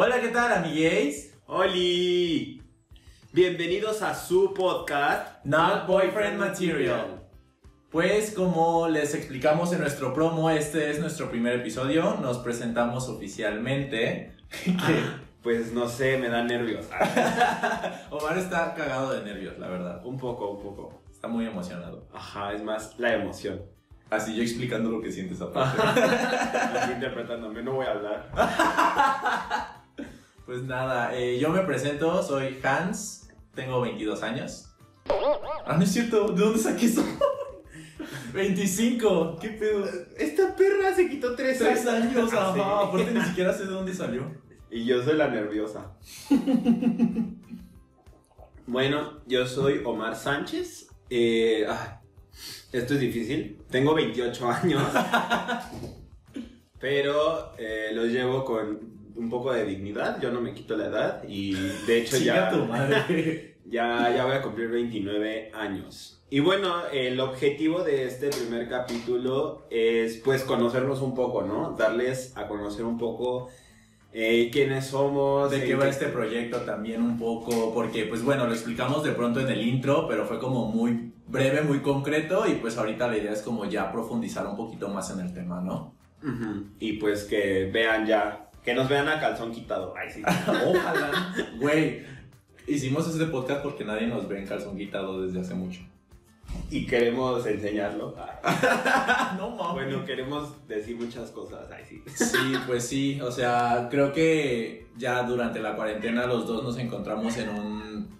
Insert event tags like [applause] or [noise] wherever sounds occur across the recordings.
Hola, ¿qué tal, amigues? ¡Holi! Bienvenidos a su podcast Not Boyfriend Material. Pues como les explicamos en nuestro promo, este es nuestro primer episodio. Nos presentamos oficialmente. [laughs] Pues no sé, me da nervios. [laughs] Omar está cagado de nervios, la verdad. un poco, un poco. Está muy emocionado. Ajá, es más la emoción. Así yo explicando lo que sientes aparte. Estoy [laughs] interpretándome, no voy a hablar. Pues nada, eh, yo me presento, soy Hans, tengo 22 años. Ah, no es cierto, ¿de dónde saqué eso? [laughs] 25, ¿qué pedo? Esta perra se quitó tres, Tres años, [laughs] Ah, ajá. sí. Aparte ni siquiera sé de dónde salió. Y yo soy la nerviosa. [laughs] bueno, yo soy Omar Sánchez. Eh, ay, esto es difícil. Tengo 28 años. pero eh, los llevo con un poco de dignidad. Yo no me quito la edad. Y de hecho ya... tu madre. [laughs] Ya, ya voy a cumplir 29 años. Y bueno, el objetivo de este primer capítulo es pues conocernos un poco, ¿no? Darles a conocer un poco eh, quiénes somos. de qué va este proyecto también un poco, porque pues bueno, lo explicamos de pronto en el intro, pero fue como muy breve, muy concreto y pues ahorita la idea es como ya profundizar un poquito más en el tema, ¿no? Y pues que vean ya, que nos vean a calzón quitado. Ay, sí. [laughs] Ojalá. Güey, hicimos este podcast porque nadie nos ve en calzón quitado desde hace mucho. Y queremos enseñarlo. [laughs] No mames. Bueno, queremos decir muchas cosas. Ay, sí. Sí, pues sí, o sea, creo que ya durante la cuarentena los dos nos encontramos en un...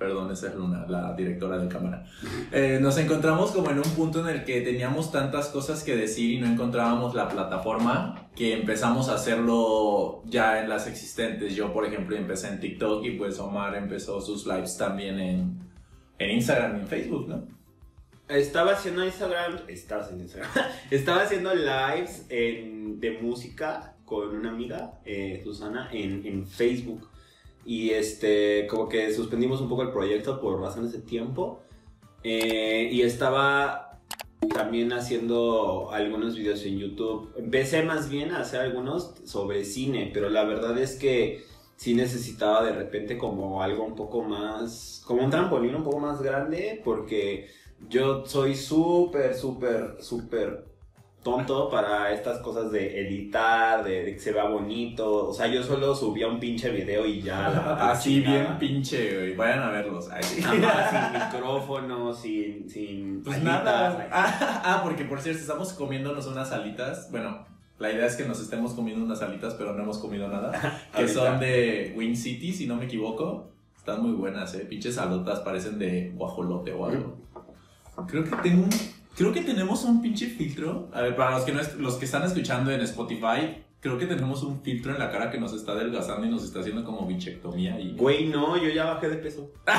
Perdón, esa es Luna, la directora de cámara. Eh, nos encontramos como en un punto en el que teníamos tantas cosas que decir y no encontrábamos la plataforma que empezamos a hacerlo ya en las existentes. Yo, por ejemplo, empecé en TikTok y pues Omar empezó sus lives también en, en Instagram y en Facebook, ¿no? Estaba haciendo Instagram, estabas en Instagram, [laughs] estaba haciendo lives en- de música con una amiga, eh, Susana, en, en Facebook. Y este, como que suspendimos un poco el proyecto por razones de tiempo. Eh, y estaba también haciendo algunos videos en YouTube. Empecé más bien a hacer algunos sobre cine, pero la verdad es que sí necesitaba de repente como algo un poco más, como un trampolín un poco más grande, porque yo soy súper, súper, súper tonto para estas cosas de editar, de, de que se vea bonito. O sea, yo solo subía un pinche video y ya. la- [laughs] Así bien pinche, güey. Vayan a verlos. Ajá, [laughs] sin micrófono, sin, sin Pues alitas, nada. Ah, [laughs] ah, porque por cierto, estamos comiéndonos unas alitas. Bueno, la idea es que nos estemos comiendo unas alitas, pero no hemos comido nada. que son de Wing City, si no me equivoco. Están muy buenas, eh. Pinches salotas parecen de guajolote o algo. Creo que tengo un. Creo que tenemos un pinche filtro. A ver, para los que, no es- los que están escuchando en Spotify, creo que tenemos un filtro en la cara que nos está adelgazando y nos está haciendo como bichectomía y. Güey, no, yo ya bajé de peso. [laughs]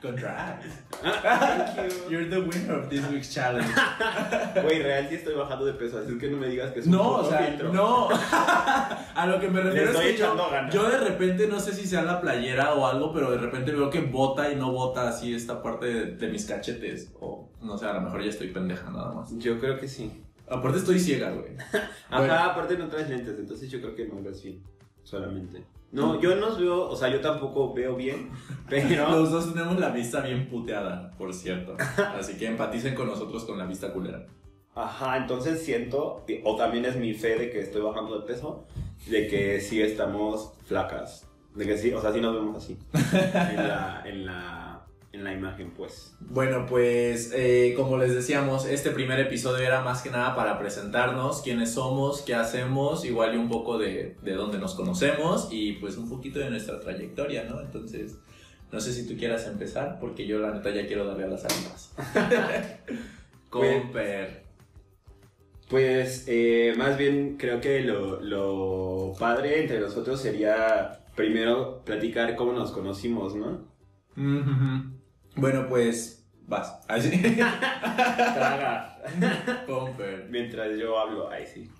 Congrats. Thank you. You're the winner of this week's challenge. [laughs] Güey, real sí estoy bajando de peso, así que no me digas que es un No, o sea, filtro. no. [laughs] A lo que me refiero estoy es que yo, ganas. yo de repente no sé si sea la playera o algo, pero de repente veo que bota y no bota así esta parte de, de mis cachetes. O no sé, a lo mejor ya estoy pendeja nada más. Yo creo que sí. Aparte estoy ciega, güey. [laughs] Ajá, Bueno. aparte no traes lentes, entonces yo creo que no ves bien. Solamente. No, yo no veo, o sea, yo tampoco veo bien, [laughs] pero. Los dos tenemos la vista bien puteada, por cierto. [laughs] Así que empaticen con nosotros con la vista culera. Ajá, entonces siento, o también es mi fe de que estoy bajando de peso, de que sí estamos flacas. De que sí, o sea, sí nos vemos así. en, la, en, la, en la imagen, pues. Bueno, pues eh, como les decíamos, este primer episodio era más que nada para presentarnos quiénes somos, qué hacemos, igual y un poco de, de dónde nos conocemos y pues un poquito de nuestra trayectoria, ¿no? Entonces, no sé si tú quieras empezar, porque yo la neta ya quiero darle a las alitas. [laughs] Comper. Pues eh, más bien creo que lo, lo padre entre nosotros sería primero platicar cómo nos conocimos, ¿no? Ujujú. Bueno, pues vas. Así. [laughs] Traga. Comper. Mientras yo hablo, ahí sí.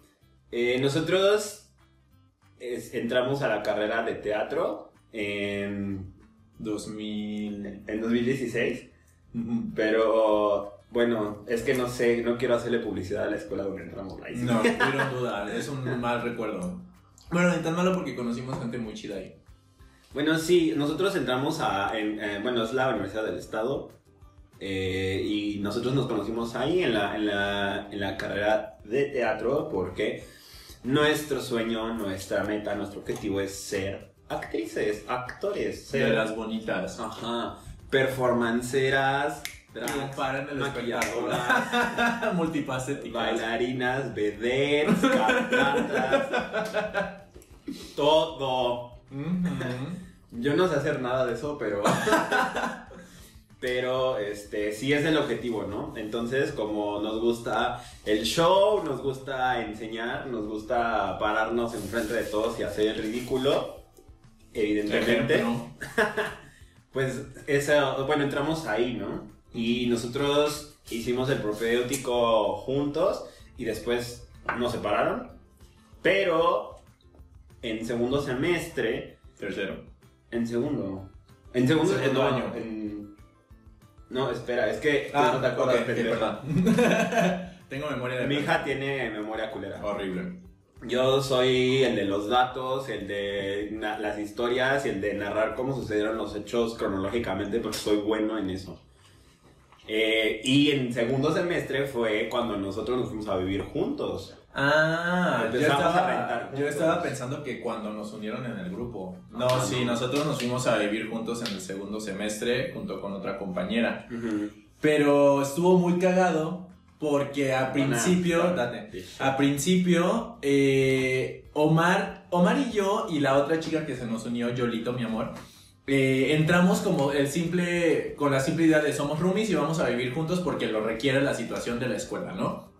Eh, nosotros es- entramos a la carrera de teatro en, 2000. en 2016, Ujú. pero bueno, es que no sé, no quiero hacerle publicidad a la escuela donde entramos. Ahí sí. No, no duda, es un mal recuerdo. Bueno, ni tan malo porque conocimos gente muy chida ahí. Bueno, sí, nosotros entramos a, en, eh, bueno, es la Universidad del Estado, eh, y nosotros nos conocimos ahí en la, en, la, en la carrera de teatro porque nuestro sueño, nuestra meta, nuestro objetivo es ser actrices, actores, De ser las bonitas. ajá, performanceras, Para en el maquilladoras, [laughs] Multifacéticas. bailarinas, vedettes, cantantes, [laughs] todo. Yo no sé hacer nada de eso, pero. [laughs] pero este sí es el objetivo, ¿no? Entonces, como nos gusta el show, nos gusta enseñar, nos gusta pararnos enfrente de todos y hacer el ridículo, evidentemente, [laughs] pues esa, bueno, entramos ahí, ¿no? Y nosotros hicimos el propedéutico juntos y después nos separaron, pero en segundo semestre Tercero. en segundo. En segundo, Segundo no, año. en- no, espera, es que Ah, no te acuerdas. ok, ok, pendeja. perdón. [laughs] Tengo memoria de Mi hija tiene memoria culera. Horrible. Yo soy el de los datos, el de las historias y el de narrar cómo sucedieron los hechos cronológicamente, porque soy bueno en eso. Eh, y en segundo semestre fue cuando nosotros nos fuimos a vivir juntos. Ah, yo a estaba, yo pensando que cuando nos unieron en el grupo. No, Ah, sí, no. nosotros nos fuimos a vivir juntos en el segundo semestre junto con otra compañera. Pero estuvo muy cagado porque a principio, date, a principio, eh, Omar, Omar y yo y la otra chica que se nos unió, Yolito, mi amor, eh, entramos como el simple, con la simple idea de somos roomies y vamos a vivir juntos porque lo requiere la situación de la escuela, ¿no?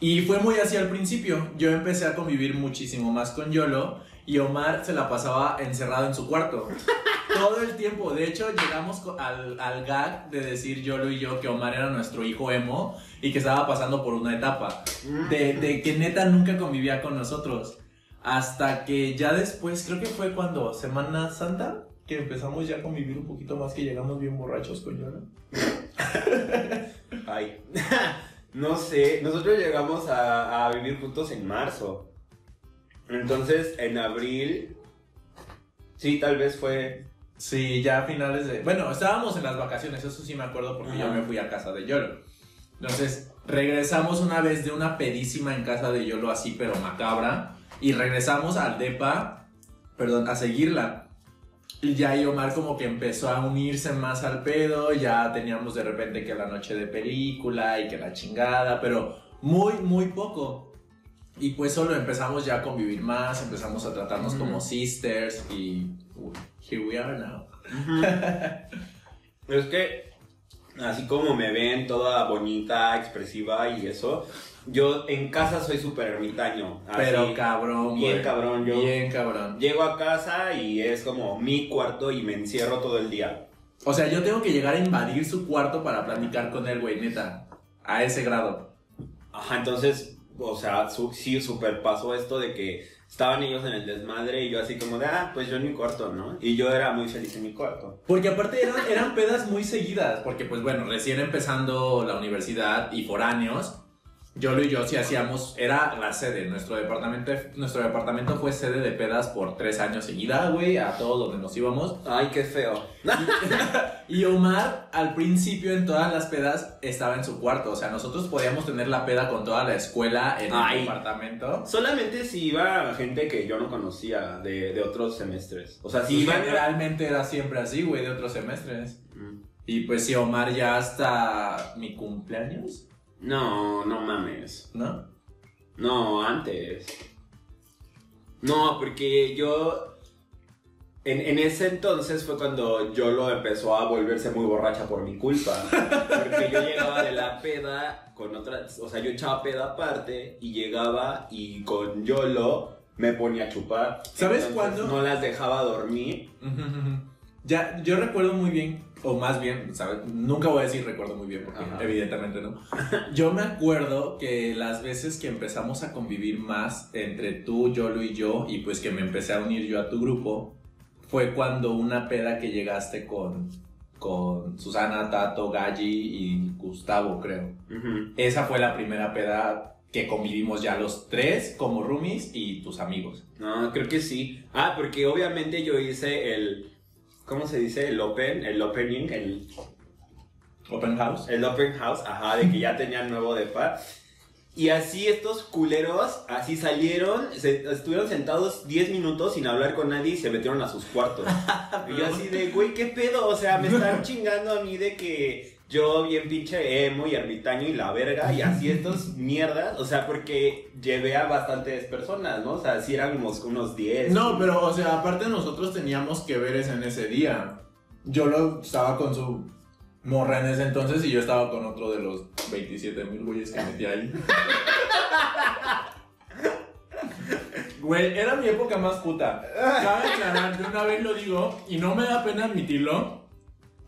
Y fue muy así al principio. Yo empecé a convivir muchísimo más con Yolo y Omar se la pasaba encerrado en su cuarto. [laughs] Todo el tiempo. De hecho, llegamos al, al gag de decir Yolo y yo que Omar era nuestro hijo emo y que estaba pasando por una etapa. De, de que neta nunca convivía con nosotros. Hasta que ya después, creo que fue cuando Semana Santa, que empezamos ya a convivir un poquito más, que llegamos bien borrachos con Yolo. [laughs] Ay. [laughs] no sé, nosotros llegamos a, a vivir juntos en marzo. Entonces, en abril, sí, tal vez fue... Sí, ya a finales de... Bueno, estábamos en las vacaciones, eso sí me acuerdo porque yo me fui a casa de Yolo. Entonces, regresamos una vez de una pedísima en casa de Yolo así, pero macabra. Y regresamos al DEPA, perdón, a seguirla. Y ya y Omar como que empezó a unirse más al pedo, ya teníamos de repente que la noche de película y que la chingada, pero muy, muy poco. Y pues solo empezamos ya a convivir más, empezamos a tratarnos como sisters y here we are now. [laughs] Es que, así como me ven toda bonita, expresiva y eso, yo en casa soy súper ermitaño. así. Pero cabrón, bien güey. cabrón, yo- Bien cabrón. Llego a casa y es como mi cuarto y me encierro todo el día. O sea, yo tengo que llegar a invadir su cuarto para platicar con él, güey, neta. A ese grado. Ajá, entonces, o sea, su- sí, super pasó esto de que estaban ellos en el desmadre y yo así como de, ah, pues yo en mi cuarto, ¿no? Y yo era muy feliz en mi cuarto. Porque aparte eran, eran pedas muy seguidas, porque pues bueno, recién empezando la universidad y foráneos, Yolo y yo sí hacíamos, era la sede, nuestro departamento, nuestro departamento fue sede de pedas por tres años seguida, güey, a todos donde nos íbamos. Ay, qué feo. [laughs] Y Omar, al principio en todas las pedas, estaba en su cuarto, o sea, nosotros podíamos tener la peda con toda la escuela en Ay. el departamento. Solamente si iba gente que yo no conocía de, de otros semestres. O sea, si Sí, iban... generalmente era siempre así, güey, de otros semestres. Mm. Y pues sí, Omar ya hasta mi cumpleaños, No, no mames. ¿no? No, antes. No, porque yo. En, en ese entonces fue cuando Yolo empezó a volverse muy borracha por mi culpa. Porque yo llegaba de la peda con otras. O sea, yo echaba peda aparte y llegaba y con Yolo me ponía a chupar. ¿Sabes cuándo? No las dejaba dormir. Ya, yo recuerdo muy bien, o más bien, ¿sabes? Nunca voy a decir recuerdo muy bien, porque Ajá. evidentemente no. Yo me acuerdo que las veces que empezamos a convivir más entre tú, Yolo y yo, y pues que me empecé a unir yo a tu grupo, fue cuando una peda que llegaste con, con Susana, Tato, Galli y Gustavo, creo. Esa fue la primera peda que convivimos ya los tres como roomies y tus amigos. No, creo que sí. Ah, porque obviamente yo hice el. ¿Cómo se dice? El open, el opening, el, Open house. el open house, ajá, de que ya tenían nuevo depa. Y así estos culeros, así salieron, se, estuvieron sentados 10 minutos sin hablar con nadie y se metieron a sus cuartos. [laughs] y yo así de, güey, ¿qué pedo? O sea, me están chingando a mí de que yo bien pinche emo y ermitaño y la verga y así estos mierdas. O sea, porque llevé a bastantes personas, ¿no? O sea, sí éramos unos 10. No, pero, o sea, aparte nosotros teníamos que veres en ese día. Yo lo estaba con su morra en ese entonces y yo estaba con otro de los 27 mil güeyes que metí ahí. [laughs] Güey, era mi época más puta. Cabe aclarar, de una vez lo digo, y no me da pena admitirlo.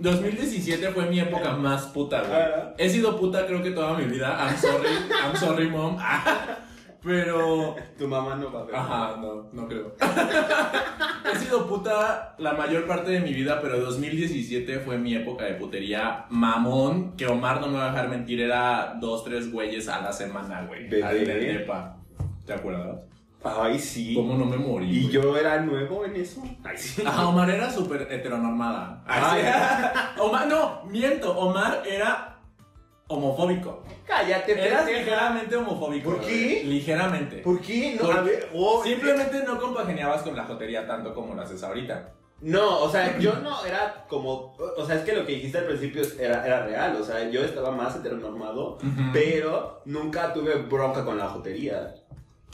2017 fue mi época más puta, güey. He sido puta creo que toda mi vida. I'm sorry, I'm sorry, mom. [laughs] Pero Tu mamá no va a ver. Ajá, no, no creo. [laughs] He sido puta la mayor parte de mi vida, pero 2017 fue mi época de putería mamón, que Omar no me va a dejar mentir, era dos, tres güeyes a la semana, güey. Al depa. ¿Te acuerdas? Ay, sí. ¿Cómo no me morí? ¿Y güey? yo era nuevo en eso? Ay, sí. Ajá, Omar era súper heteronormada. Ay. [laughs] Omar, no, miento, Omar era homofóbico. Cállate, Era pendeja. ligeramente homofóbico. ¿Por qué? Ligeramente. ¿Por qué? No, Porque a ver, oh, Simplemente no compagineabas con la jotería tanto como lo haces ahorita. No, o sea, yo no era como. O sea, es que lo que dijiste al principio era, era real. O sea, yo estaba más heteronormado, pero nunca tuve bronca con la jotería.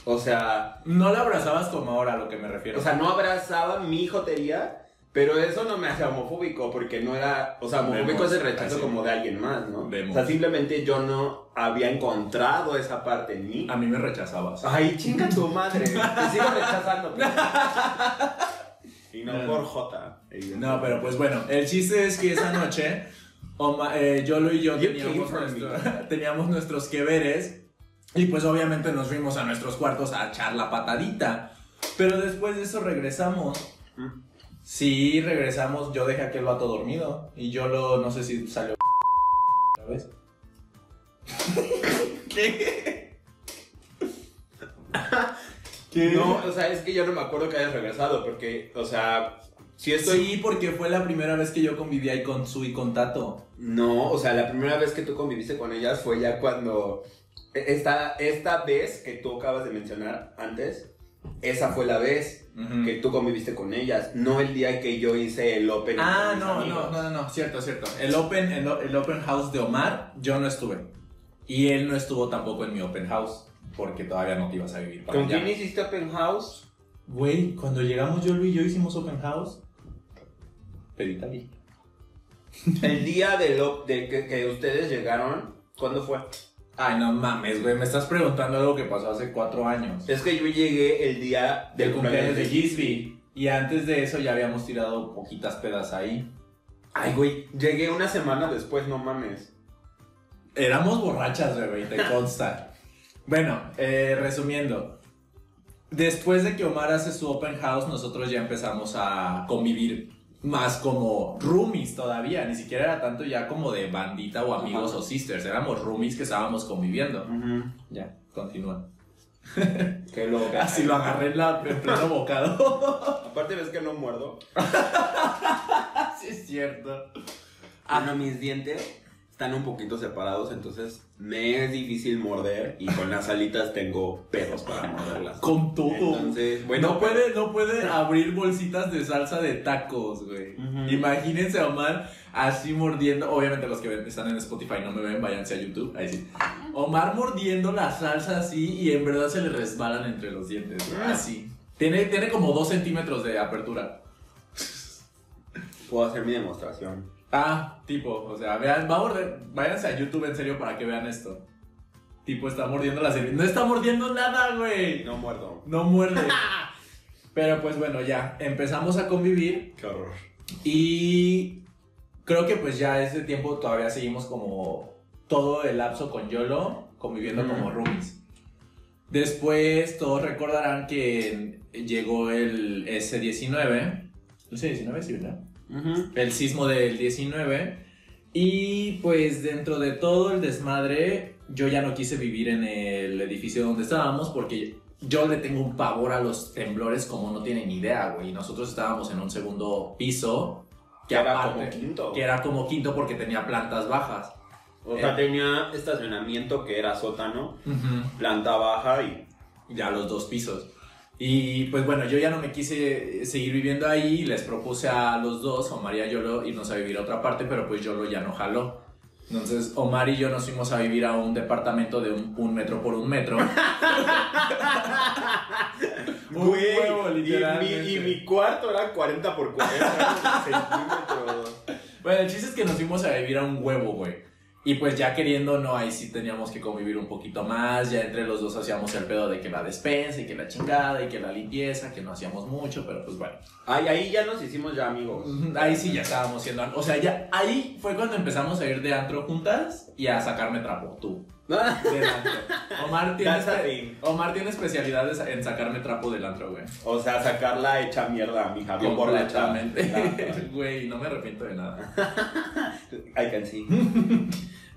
O sea, No la abrazabas como ahora a lo que me refiero. o sea, no abrazaba mi jotería, pero eso no me hacía homofóbico, porque no era. O sea, homofóbico Vemos, es el rechazo así. como de alguien más, ¿no? Vemos. O sea, simplemente yo no había encontrado esa parte en mí. a mí me rechazabas. Ay, chinga tu madre. Te [laughs] sigo rechazando. pero- y no por J. No, pero pues bueno, el chiste es que esa noche Oma- eh, Yolo y yo teníamos, nuestro- [laughs] teníamos nuestros que veres y pues obviamente nos fuimos a nuestros cuartos a echar la patadita. Pero después de eso regresamos. Mm. Sí, regresamos. Yo dejé a aquel vato dormido y Yolo no sé si salió. ¿Sabes? [laughs] ¿Qué? [laughs] ¿Qué? No, o sea, es que yo no me acuerdo que hayas regresado, porque, o sea, si estoy... Sí, porque fue la primera vez que yo conviví ahí con Su y con Tato. No, o sea, la primera vez que tú conviviste con ellas fue ya cuando... Esta, esta vez que tú acabas de mencionar antes, esa fue la vez Ujú. que tú conviviste con ellas, no el día que yo hice el open. Ah, no, no, no, no, no, cierto, cierto. El open, el, el open house de Omar, yo no estuve. Y él no estuvo tampoco en mi open house, porque todavía no te ibas a vivir para ¿Con allá. quién hiciste open house? Güey, cuando llegamos Yolo y yo hicimos open house, pedita. El día de, lo, de que, que ustedes llegaron, ¿cuándo fue? Ay, no mames, güey, me estás preguntando algo que pasó hace cuatro años. Es que yo llegué el día Del cumpleaños de Gisby. Y antes de eso ya habíamos tirado poquitas pedas ahí. Ay, güey, llegué una semana después, no mames. Éramos borrachas, güey, te consta. bueno, eh, resumiendo. Después de que Omar hace su open house, nosotros ya empezamos a convivir más como roomies todavía. Ni siquiera era tanto ya como de bandita o amigos Ajá. o sisters. Éramos roomies que estábamos conviviendo. Ya, continúa. [laughs] Qué loca. Así lo agarré en, la, en pleno bocado. [laughs] Aparte ves que no muerdo. sí, es cierto. Ah, no, mis dientes están un poquito separados, entonces me es difícil morder y con las alitas tengo pedos para morderlas. Con todo. Entonces, bueno, no, puede, no puede abrir bolsitas de salsa de tacos, güey. Imagínense a Omar así mordiendo. Obviamente los que ven- están en Spotify no me ven, váyanse a YouTube. Ahí sí. Omar mordiendo la salsa así y en verdad se le resbalan entre los dientes. güey, Ah. Así. Tiene, tiene como dos centímetros de apertura. puedo hacer mi demostración. Ah, tipo, o sea, vean, va a morder- váyanse a YouTube en serio para que vean esto. Tipo, está mordiendo la cerveza. No está mordiendo nada, güey. No muerdo. No muerde. [laughs] Pero pues bueno, ya empezamos a convivir Qué horror. y creo que pues ya ese tiempo todavía seguimos como todo el lapso con Yolo, conviviendo como roomies. Después todos recordarán que llegó el S19. ¿El S19 sí, verdad? El sismo del 19. Y pues dentro de todo el desmadre, yo ya no quise vivir en el edificio donde estábamos porque yo le tengo un pavor a los temblores como no tienen idea, güey. Y nosotros estábamos en un segundo piso. Que era aparte- como quinto. Que era como quinto porque tenía plantas bajas. O sea, Eh. tenía estacionamiento que era sótano, planta baja y... Ya los dos pisos. Y pues bueno, yo ya no me quise seguir viviendo ahí. Les propuse a los dos, Omar y a Yolo, irnos a vivir a otra parte, pero pues Yolo ya no jaló. Entonces Omar y yo nos fuimos a vivir a un departamento de un, un metro por un metro. [laughs] Un Güey, huevo, y mi- literalmente. Y, mi cuarto era 40 por 40 [laughs] centímetros. Bueno, el chiste es que nos fuimos a vivir a un huevo, güey. Y pues ya queriendo, no, ahí sí teníamos que convivir un poquito más. Ya entre los dos hacíamos el pedo de que la despensa y que la chingada y que la limpieza, que no hacíamos mucho, pero pues bueno. Ahí, ahí ya nos hicimos ya amigos. Ahí sí ya estábamos siendo. O sea, ya ahí fue cuando empezamos a ir de antro juntas y a sacarme trapo, tú. [laughs] Del antro. Omar tiene, espe-. Omar tiene especialidades en sacarme trapo del antro, güey. O sea, sacarla hecha mierda, mija. Bien borracha. [laughs] Güey, no me arrepiento de nada. [laughs] I can see.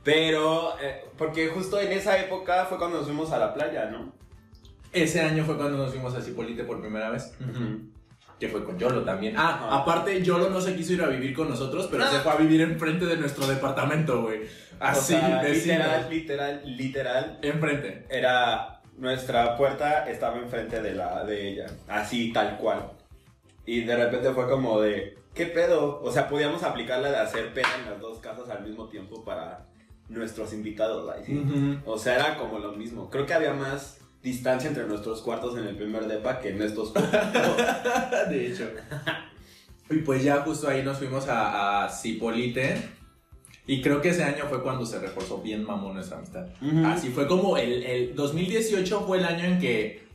Pero, eh, porque justo en esa época fue cuando nos fuimos a la playa, ¿no? Ese año fue cuando nos fuimos a Cipolite por primera vez. Que fue con Yolo también. Ah, aparte, Yolo no se quiso ir a vivir con nosotros, pero se fue a vivir enfrente de nuestro departamento, güey. Así, o sea, literal, literal, literal. Enfrente. Era nuestra puerta estaba enfrente de la de ella, así tal cual. Y de repente fue como de, ¿qué pedo? O sea, podíamos aplicar la de hacer pena en las dos casas al mismo tiempo para nuestros invitados, sí. Ujú. O sea, era como lo mismo. Creo que había más distancia entre nuestros cuartos en el primer depa que en estos cuartos. [laughs] de hecho. Y pues ya justo ahí nos fuimos a, a Cipolite. Y creo que ese año fue cuando se reforzó bien mamón nuestra amistad. Ujú. Así fue como el, el 2018 fue el año en que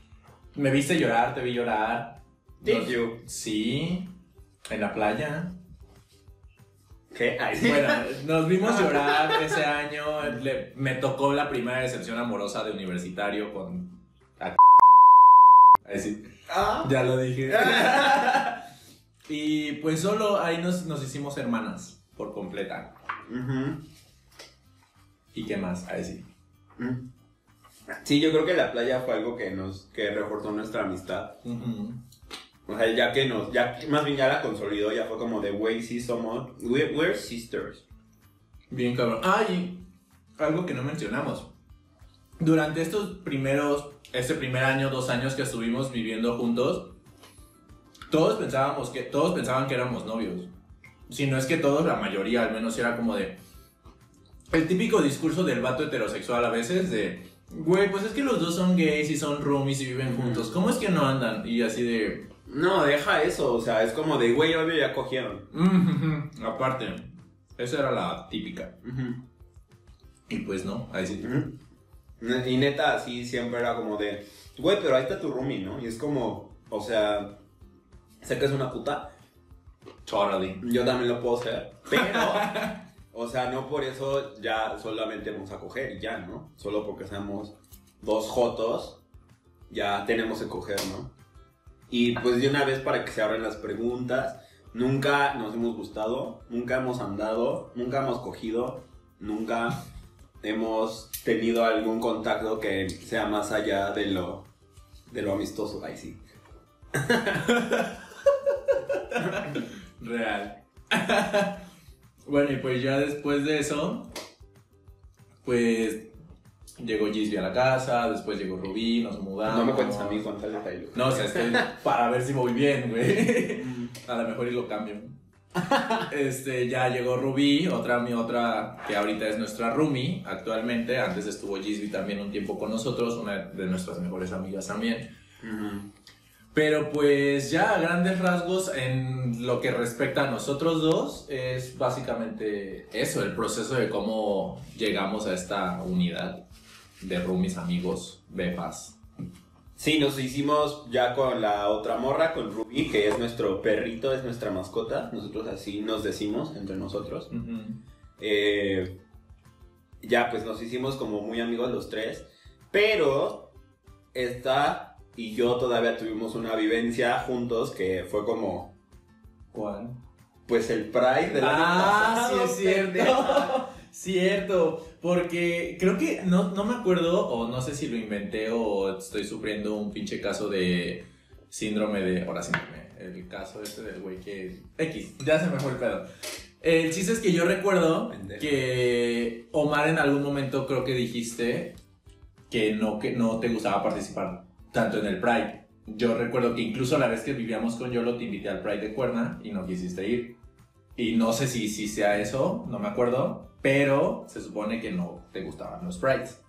me viste llorar, te vi llorar. Did Nos- you? Sí, en la playa. ¿Qué? Ay, sí. Bueno, nos vimos llorar [laughs] ese año. le- me tocó la primera decepción amorosa de universitario con. a- Así, Ah. ya lo dije. [laughs] y pues solo ahí nos, nos hicimos hermanas por completa. Ujú. ¿Y qué más? Ahí sí. Mm. Sí, yo creo que la playa fue algo que nos que reforzó nuestra amistad. Ujú. O sea, ya que nos, ya más bien ya la consolidó, ya fue como de, güey, sí somos, we're, we're sisters. Bien cabrón. Ah, y algo que no mencionamos. Durante estos primeros, este primer año, dos años que estuvimos viviendo juntos, todos pensábamos que, todos pensaban que éramos novios. Si no es que todos, la mayoría al menos era como de... El típico discurso del vato heterosexual a veces de... Güey, pues es que los dos son gays y son roomies y viven juntos. ¿Cómo es que no andan? Y así de... No, deja eso, o sea, es como de, güey, obvio ya cogieron. "Mm, Aparte, esa era la típica. Y pues no, ahí sí. Y neta, así siempre era como de, güey, pero ahí está tu roomie, ¿no? Y es como, o sea, sé que es una puta, Totally. yo también lo puedo ser, pero, [laughs] o sea, no por eso ya solamente vamos a coger y ya, ¿no? Solo porque seamos dos jotos, ya tenemos que coger, ¿no? Y pues de una vez para que se abran las preguntas, nunca nos hemos gustado, nunca hemos andado, nunca hemos cogido, nunca hemos tenido algún contacto que sea más allá de lo, de lo amistoso, ahí sí. [laughs] Real. [laughs] bueno, y pues ya después de eso, pues llegó Gisby a la casa, después llegó Rubí, nos mudamos. No me cuentes a mí, cuéntale a Taylor. No, o sea, es que para ver si voy bien, güey. [laughs] A lo mejor y lo cambio. Este, ya llegó Rubí, otra mi otra que ahorita es nuestra roomie actualmente. Antes estuvo Gisby también un tiempo con nosotros, una de nuestras mejores amigas también. Ujú. Pero pues ya a grandes rasgos en lo que respecta a nosotros dos es básicamente eso, el proceso de cómo llegamos a esta unidad de roomies, amigos, befas. Sí, nos hicimos ya con la otra morra, con Ruby, que es nuestro perrito, es nuestra mascota. Nosotros así nos decimos entre nosotros. Eh, ya, pues nos hicimos como muy amigos los tres. Pero esta y yo todavía tuvimos una vivencia juntos que fue como, ¿Cuál? pues el Pride del año Ah, sí pasado, es cierto. [laughs] Cierto, porque creo que no, no me acuerdo, o no sé si lo inventé o estoy sufriendo un pinche caso de síndrome de. Ahora síndrome. El caso este del güey que. X, ya se me fue el pedo. El chiste es que yo recuerdo Pendejo. que Omar en algún momento creo que dijiste que no, que no te gustaba participar tanto en el Pride. Yo recuerdo que incluso la vez que vivíamos con Yolo te invité al Pride de Cuerna y no quisiste ir. Y no sé si, si sea eso, no me acuerdo, pero se supone que no te gustaban los Prides.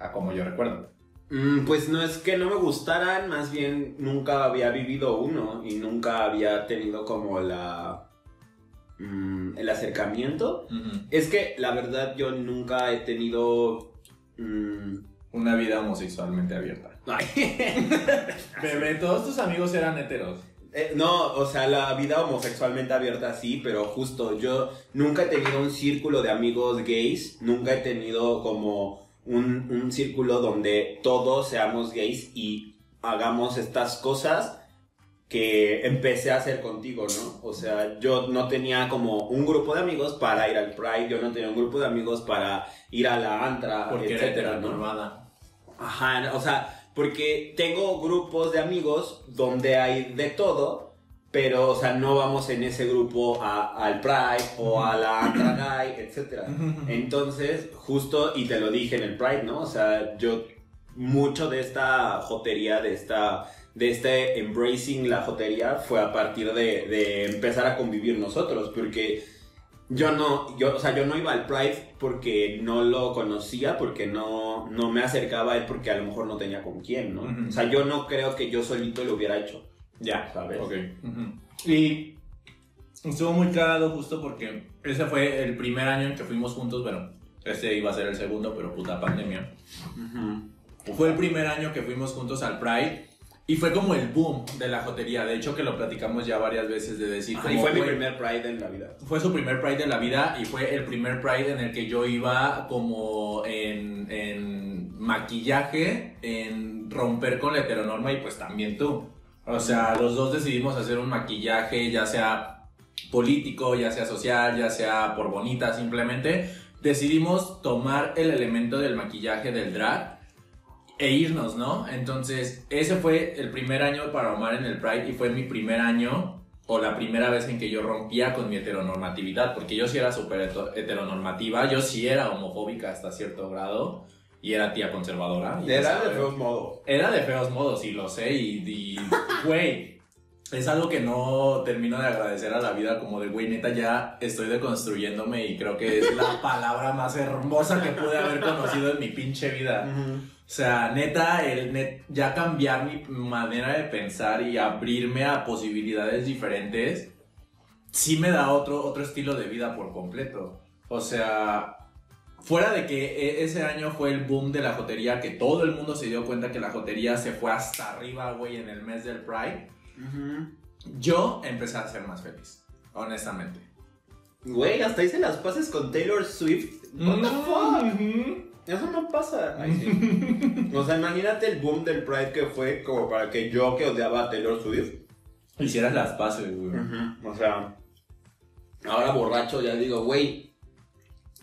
A como yo recuerdo. Mm, pues no es que no me gustaran, más bien nunca había vivido uno y nunca había tenido como la mm, el acercamiento. Es que la verdad yo nunca he tenido mm, Una vida homosexualmente abierta. [laughs] Bebé, todos tus amigos eran heteros. Eh, no, o sea, la vida homosexualmente abierta sí, pero justo yo nunca he tenido un círculo de amigos gays, nunca he tenido como un, un círculo donde todos seamos gays y hagamos estas cosas que empecé a hacer contigo, ¿no? O sea, yo no tenía como un grupo de amigos para ir al Pride, yo no tenía un grupo de amigos para ir a la Antra, Porque era etcétera, ¿no? Ajá, o sea, porque tengo grupos de amigos donde hay de todo, pero, o sea, no vamos en ese grupo a- al Pride o a la Antra Guy, etcétera. [laughs] Entonces, justo, y te lo dije en el Pride, ¿no? O sea, yo, mucho de esta jotería, de esta, de este embracing la jotería, fue a partir de, de empezar a convivir nosotros, porque yo no, yo, o sea, yo no iba al Pride porque no lo conocía, porque no, no me acercaba a él porque a lo mejor no tenía con quién, ¿no? O sea, yo no creo que yo solito lo hubiera hecho. Ya, ¿Sabes? Ok. Y estuvo muy cagado justo porque ese fue el primer año en que fuimos juntos. Bueno, este iba a ser el segundo, pero puta pandemia. Fue el primer año que fuimos juntos al Pride. Y fue como el boom de la jotería. De hecho, que lo platicamos ya varias veces de decir. Ajá, y como, fue mi primer Pride en la vida. fue su primer Pride de la vida y fue el primer Pride en el que yo iba como en, en maquillaje, en romper con la heteronorma y pues también tú. O sea, los dos decidimos hacer un maquillaje, ya sea político, ya sea social, ya sea por bonita simplemente. Decidimos tomar el elemento del maquillaje del drag e irnos, ¿no? Entonces, ese fue el primer año para Omar en el Pride y fue mi primer año o la primera vez en que yo rompía con mi heteronormatividad, porque yo sí era súper heteronormativa, yo sí era homofóbica hasta cierto grado y era tía conservadora. y Era de feos modos. Era de feos modos, y lo sé, y, güey, es algo que no termino de agradecer a la vida, como de, güey, neta, ya estoy deconstruyéndome y creo que es la [laughs] palabra más hermosa que pude haber conocido en mi pinche vida. O sea, neta, el net, ya cambiar mi manera de pensar y abrirme a posibilidades diferentes, sí me da otro, otro estilo de vida por completo. O sea, fuera de que e- ese año fue el boom de la jotería, que todo el mundo se dio cuenta que la jotería se fue hasta arriba, güey, en el mes del Pride, yo empecé a ser más feliz, honestamente. Güey, hasta hice las pases con Taylor Swift. What the fuck? Ujú. Eso no pasa. Ay, sí. [laughs] o sea, imagínate el boom del Pride que fue como para que yo que odiaba a Taylor Swift. Hicieras las paces, güey. O sea, ahora borracho ya digo, güey,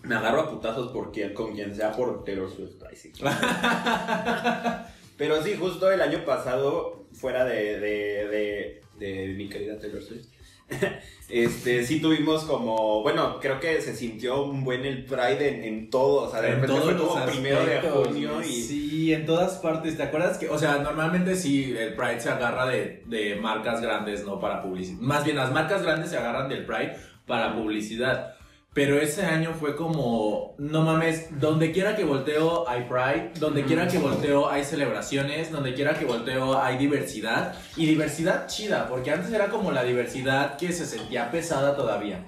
me agarro a putazos por quien, con quien sea por Taylor Swift. Ay, sí. [laughs] Pero sí, justo el año pasado, fuera de, de, de, de mi querida Taylor Swift, [laughs] este, sí tuvimos como, bueno, creo que se sintió un buen el Pride en, en todo, o sea, de En repente fue como primero de junio y... Sí, en todas partes. ¿Te acuerdas que, o sea, normalmente sí, el Pride se agarra de, de marcas grandes, no para publicidad. Más bien, las marcas grandes se agarran del Pride para publicidad. Pero ese año fue como, no mames, donde quiera que volteo hay Pride, donde quiera que volteo hay celebraciones, donde quiera que volteo hay diversidad. Y diversidad chida, porque antes era como la diversidad que se sentía pesada todavía.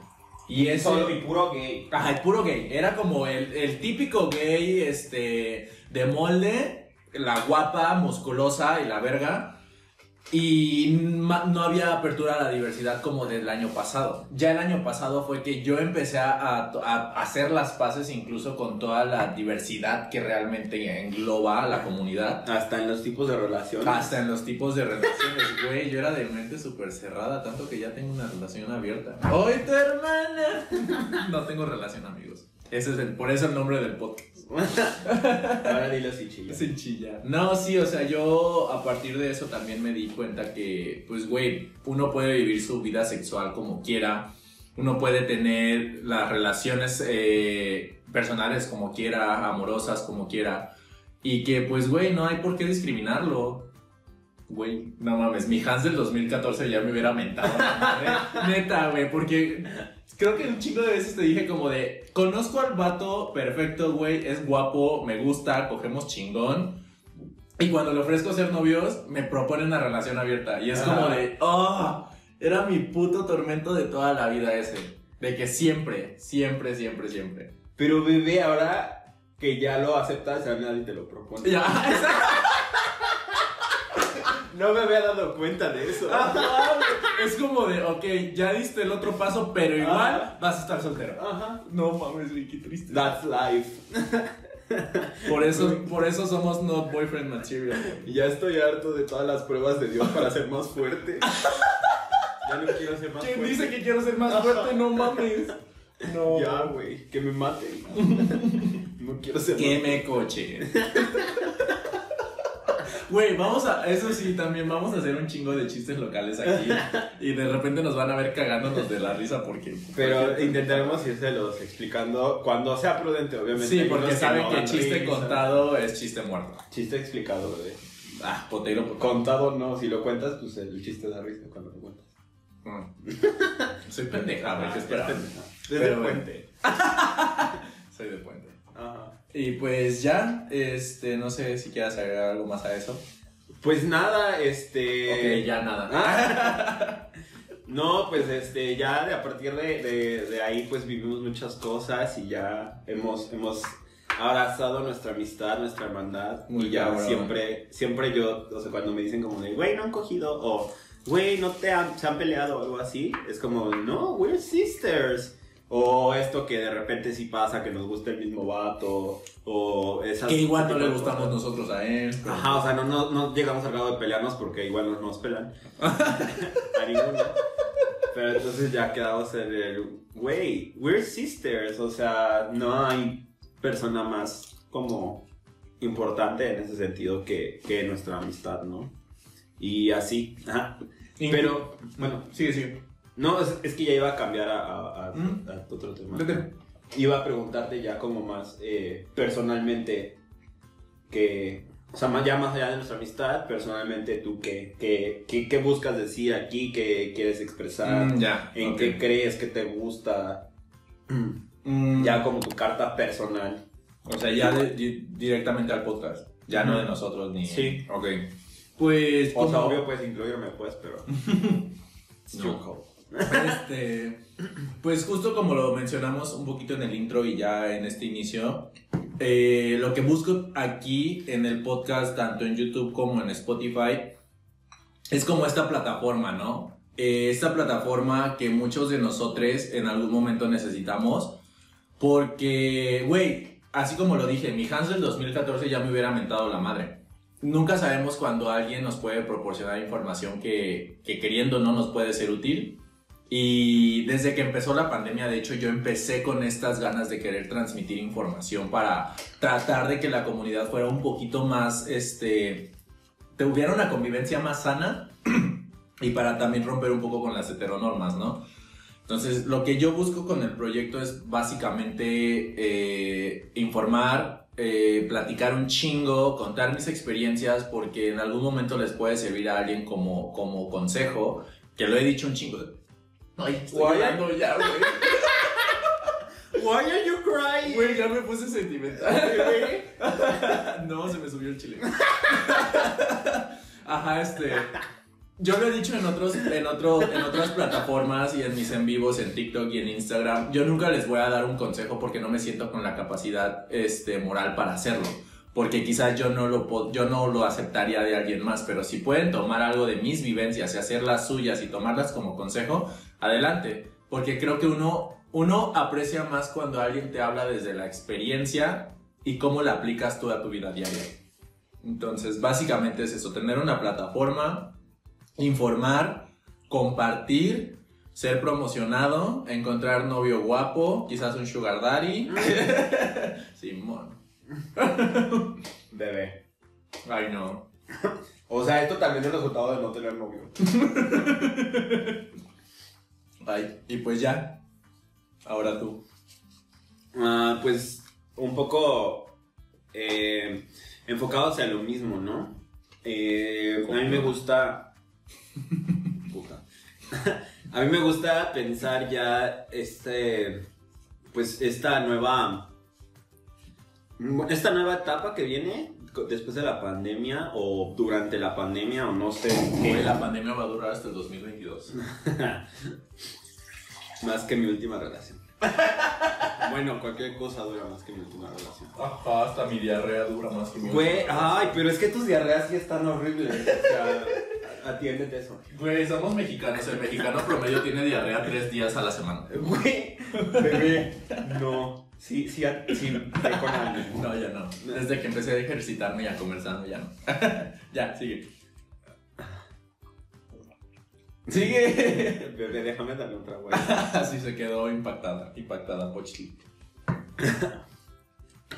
Y ese... Solo y puro gay. Ajá, el puro gay. Era como el, el típico gay, este, de molde, la guapa, musculosa y la verga. Y no había apertura a la diversidad como del año pasado. Ya el año pasado fue que yo empecé a, a- a hacer las paces incluso con toda la diversidad que realmente engloba a la comunidad. Hasta en los tipos de relaciones. Hasta en los tipos de relaciones, [laughs] güey. Yo era de mente súper cerrada, tanto que ya tengo una relación abierta. ¡Hoy tu hermana! [laughs] No tengo relación, amigos. Ese es el, por eso el nombre del podcast. [laughs] Ahora dilo sin chillar. Sin chillar. No, sí, o sea, yo a partir de eso también me di cuenta que, pues, güey, uno puede vivir su vida sexual como quiera. Uno puede tener las relaciones eh, personales como quiera, amorosas como quiera. Y que, pues, güey, no hay por qué discriminarlo. Güey, no mames, mi Hans del 2014 ya me hubiera mentado. [laughs] Neta, güey, porque creo que un chingo de veces te dije como de, conozco al vato perfecto, güey, es guapo, me gusta, cogemos chingón. Y cuando le ofrezco ser novios, me propone una relación abierta. Y es como Ah. de, oh, era mi puto tormento de toda la vida ese. De que siempre, siempre, siempre, siempre. Pero bebé, ahora que ya lo aceptas, ya nadie te lo propone. Ya, [laughs] No me había dado cuenta de eso. [laughs] Ajá, güey. es como de, ok, ya diste el otro paso, pero igual Ajá. vas a estar soltero. Ajá. No mames, qué triste. That's life. [laughs] Por eso, por eso somos not boyfriend material. Ya estoy harto de todas las pruebas de Dios para ser más fuerte. [laughs] Ya no quiero ser más ¿Quién fuerte. dice que quiero ser más fuerte? No mames. No. Ya, güey, que me maten. No quiero ser Que más me coche. Güey, vamos a. Eso sí, también vamos a hacer un chingo de chistes locales aquí. [laughs] Y de repente nos van a ver cagándonos de la risa porque. Pero intentaremos irselos explicando cuando sea prudente, obviamente. Sí, porque saben no que chiste risa. contado es chiste muerto. Chiste explicado, bebé. Ah, potero, potero. Contado no, si lo cuentas, pues el chiste da risa cuando lo cuentas. Mm. [laughs] Soy pendeja, güey. Desde Pero el bueno. puente. [laughs] Soy de puente. Y pues ya, este, no sé si quieras agregar algo más a eso. Pues nada, este. ok, ya nada. Ah. [laughs] No, pues este, ya de a partir de, de, de ahí pues vivimos muchas cosas y ya hemos, hemos abrazado nuestra amistad, nuestra hermandad Muy y ya cabrón. siempre, siempre yo, o sea, cuando me dicen como de, güey, no han cogido o, güey, no te han, se han peleado o algo así, es como, no, we're sisters. O esto que de repente sí pasa, que nos gusta el mismo vato, o esas... Que igual no le gustamos nosotros a él. pero- Ajá, o sea, no, no, no llegamos al grado de pelearnos porque igual no nos pelan. [laughs] a ninguno. Pero entonces ya quedamos en el, güey, we're sisters. O sea, no hay persona más como importante en ese sentido que, que nuestra amistad, ¿no? Y así, ajá. Pero, bueno, Sigue, sigue. No, es, es que ya iba a cambiar a, a- a- Mm. a otro tema. Iba a preguntarte ya como más eh, personalmente que, o sea, más, ya más allá de nuestra amistad, personalmente tú qué, qué, qué, qué buscas decir aquí, qué quieres expresar, Mm, ya. en qué crees que te gusta, [clears throat] Mm, ya como tu carta personal. O sea, ya de- di- directamente al podcast. Ya no de nosotros ni. Sí. Ok. Pues. O sea, obvio puedes incluirme pues, pero... [laughs] No. call. Este, pues justo como lo mencionamos un poquito en el intro y ya en este inicio, eh, lo que busco aquí en el podcast, tanto en YouTube como en Spotify, es como esta plataforma, ¿no? Eh, esta plataforma que muchos de nosotros en algún momento necesitamos, porque, güey, así como lo dije, mi Hans del 2014 ya me hubiera mentado la madre. Nunca sabemos cuando alguien nos puede proporcionar información que queriendo no nos puede ser útil. Y desde que empezó la pandemia, de hecho, yo empecé con estas ganas de querer transmitir información para tratar de que la comunidad fuera un poquito más, este, tuviera una convivencia más sana [clears throat] y para también romper un poco con las heteronormas, ¿no? Entonces, lo que yo busco con el proyecto es básicamente eh, informar, eh, platicar un chingo, contar mis experiencias, porque en algún momento les puede servir a alguien como, como consejo, que lo he dicho un chingo. Ay, estoy Guay. llorando ya, güey. Why are you crying? Güey, ya me puse sentimental. [laughs] no, se me subió el chile. [laughs] Ajá, este. Yo lo he dicho en, otros, en, otro, en otras plataformas y en mis en vivos en TikTok y en Instagram. Yo nunca les voy a dar un consejo porque no me siento con la capacidad este, moral para hacerlo. Porque quizás yo no, lo, yo no lo aceptaría de alguien más. Pero si pueden tomar algo de mis vivencias y hacerlas suyas y tomarlas como consejo, adelante. Porque creo que uno, uno aprecia más cuando alguien te habla desde la experiencia y cómo la aplicas tú a tu vida diaria. Entonces, básicamente es eso, tener una plataforma, informar, compartir ser promocionado, encontrar novio guapo, quizás un sugar daddy. [laughs] Simón. [laughs] Bebé. Ay, no. [laughs] O sea, esto también es resultado de no tener novio. [laughs] Ay, y pues ya. Ahora tú. Ah, pues un poco eh, enfocados a lo mismo, ¿no? Eh, a mí me gusta... Puta. a mí me gusta pensar ya este... Pues esta nueva... Esta nueva etapa que viene después de la pandemia o durante la pandemia o no sé qué. la pandemia va a durar hasta el 2022. [laughs] Más que mi última relación. [laughs] bueno, cualquier cosa dura más que mi última relación. Ajá, hasta mi diarrea dura más que mi Güey, última ay, pero es que tus diarreas sí están horribles. O sea, [laughs] atiéndete eso. Güey, somos mexicanos. El mexicano promedio tiene diarrea tres días a la semana. Güey, bebé, no. Sí, sí, sí, con alguien. No, ya no. Desde que empecé a ejercitarme y a comer sano, ya no. [laughs] ya, sigue. Sigue. Bebé, déjame darle otra, güey. [laughs] Así se quedó impactada, impactada Pochli.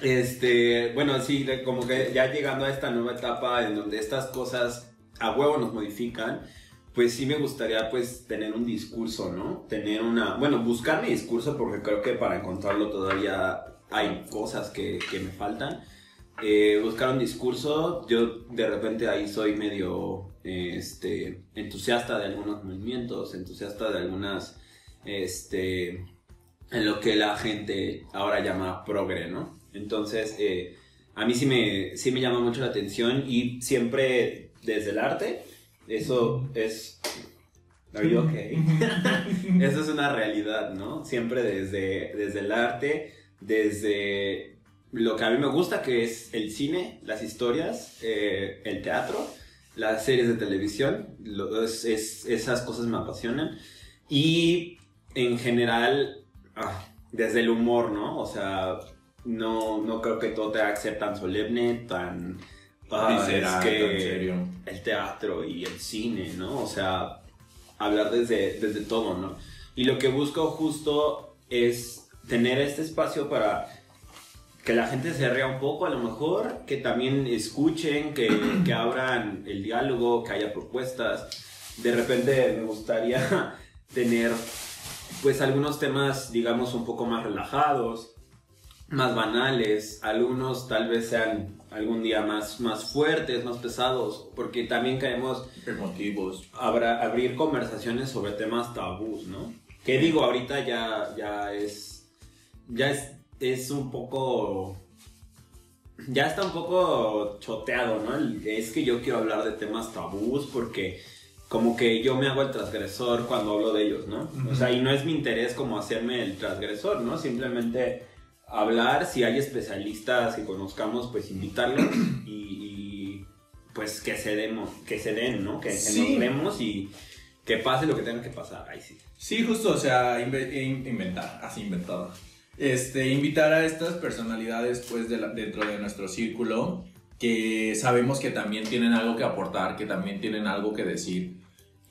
Este, bueno, sí, como que ya llegando a esta nueva etapa en donde estas cosas a huevo nos modifican, pues sí me gustaría pues tener un discurso, ¿no? Tener una, bueno, buscar mi discurso porque creo que para encontrarlo todavía hay cosas que, que me faltan. Eh, buscar un discurso, yo de repente ahí soy medio este, entusiasta de algunos movimientos, entusiasta de algunas, este, en lo que la gente ahora llama progre, ¿no? Entonces, eh, a mí sí me, sí me llama mucho la atención y siempre desde el arte, eso es... Are you okay? [laughs] eso es una realidad, ¿no? Siempre desde, desde el arte, desde lo que a mí me gusta, que es el cine, las historias, eh, el teatro, las series de televisión, es- es- esas cosas me apasionan. Y en general, ah, desde el humor, ¿no? O sea, no, no creo que todo tenga que ser tan solemne, tan... ah, Visceral, es que en serio. el teatro y el cine, ¿no? O sea, hablar desde, desde todo, ¿no? Y lo que busco justo es tener este espacio para que la gente se ría un poco a lo mejor, que también escuchen, que, que abran el diálogo, que haya propuestas. De repente me gustaría [laughs] tener pues algunos temas digamos un poco más relajados, más banales, algunos tal vez sean algún día más, más fuertes, más pesados, porque también queremos Emotivos. abra- abrir conversaciones sobre temas tabús, ¿no? Que digo, ahorita ya, ya es, ya es, es un poco, ya está un poco choteado, ¿no? Es que yo quiero hablar de temas tabús porque como que yo me hago el transgresor cuando hablo de ellos, ¿no? O sea, y no es mi interés como hacerme el transgresor, ¿no? Simplemente hablar, si hay especialistas que conozcamos, pues invitarlos y, y, pues que se, demos, que se den, ¿no? Que, que Sí. nos demos y que pase lo que tenga que pasar, ahí sí. Sí, justo, o sea, inve- in- inventar, así inventado. Este, invitar a estas personalidades, pues, de la- dentro de nuestro círculo, que sabemos que también tienen algo que aportar, que también tienen algo que decir.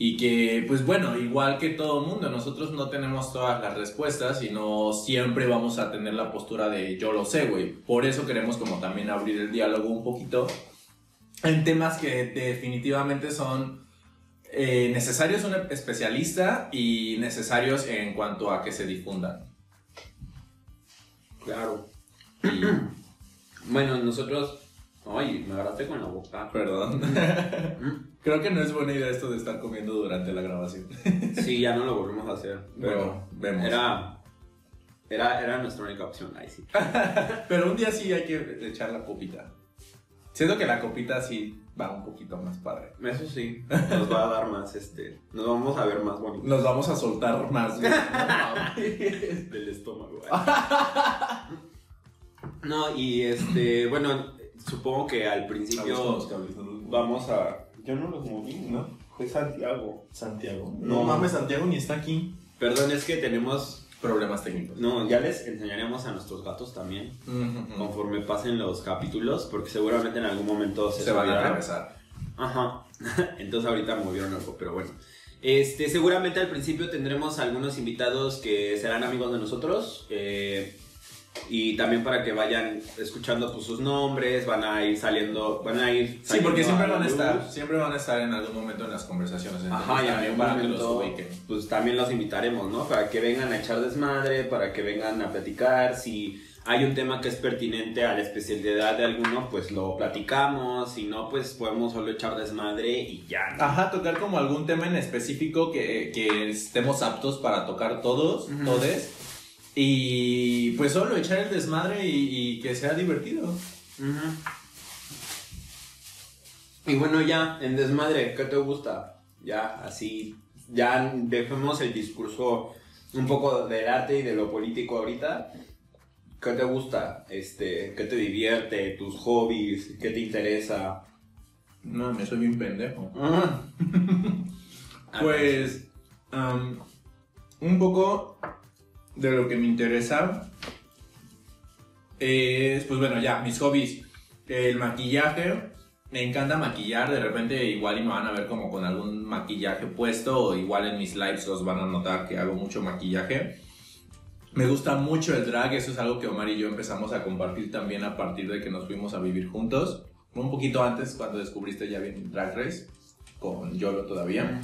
Y que, pues bueno, igual que todo mundo, nosotros no tenemos todas las respuestas y no siempre vamos a tener la postura de yo lo sé, güey. Por eso queremos como también abrir el diálogo un poquito en temas que definitivamente son eh, necesarios un especialista y necesarios en cuanto a que se difundan. Claro. Y- [clears throat] Bueno, nosotros... Ay, me agarraste con la boca. perdón. [laughs] Creo que no es buena idea esto de estar comiendo durante la grabación. Sí, ya no lo volvemos a hacer. Pero Bueno, vemos. era, era, era nuestra única opción, ahí sí. [laughs] Pero un día sí hay que echar la copita. Siento que la copita sí va un poquito más padre. Eso sí, nos va a dar más, este... Nos vamos a ver más bonitos. Nos vamos a soltar más. [laughs] del estómago. no, y este, bueno, supongo que al principio vamos a... Yo no los moví, ¿no? Fue Santiago. Santiago. No. No mames, Santiago ni está aquí. Perdón, es que tenemos... Problemas técnicos. No, ya les enseñaremos a nuestros gatos también, conforme pasen los capítulos, porque seguramente en algún momento se, Se van a atravesar. Ajá. [laughs] Entonces ahorita movieron algo, pero bueno. Este, seguramente al principio tendremos algunos invitados que serán amigos de nosotros. eh, y también para que vayan escuchando pues, sus nombres, van a ir saliendo, van a ir Sí, porque saliendo siempre van a estar, siempre van a estar en algún momento en las conversaciones. Ajá, y también algún para que los momento, ubiquen. pues también los invitaremos, ¿no? Para que vengan a echar desmadre, para que vengan a platicar. Si hay un tema que es pertinente a la especialidad de alguno, pues lo platicamos. Si no, pues podemos solo echar desmadre y ya. ¿no? Ajá, tocar como algún tema en específico que, que estemos aptos para tocar todos, Ujú. todes. Y pues solo echar el desmadre y, y que sea divertido. Ujú. Y bueno, ya, en desmadre, ¿qué te gusta? Ya, así, ya dejemos el discurso un poco del arte y de lo político ahorita. ¿Qué te gusta? Este, ¿Qué te divierte? ¿Tus hobbies? ¿Qué te interesa? No, me soy bien pendejo. Ah, [laughs] Pues, am, un poco de lo que me interesa es, pues bueno, ya, mis hobbies. El maquillaje, me encanta maquillar, de repente igual y me van a ver como con algún maquillaje puesto, o igual en mis lives los van a notar que hago mucho maquillaje. Me gusta mucho el drag, eso es algo que Omar y yo empezamos a compartir también a partir de que nos fuimos a vivir juntos. Un poquito antes, cuando descubriste ya bien Drag Race, con Yolo todavía.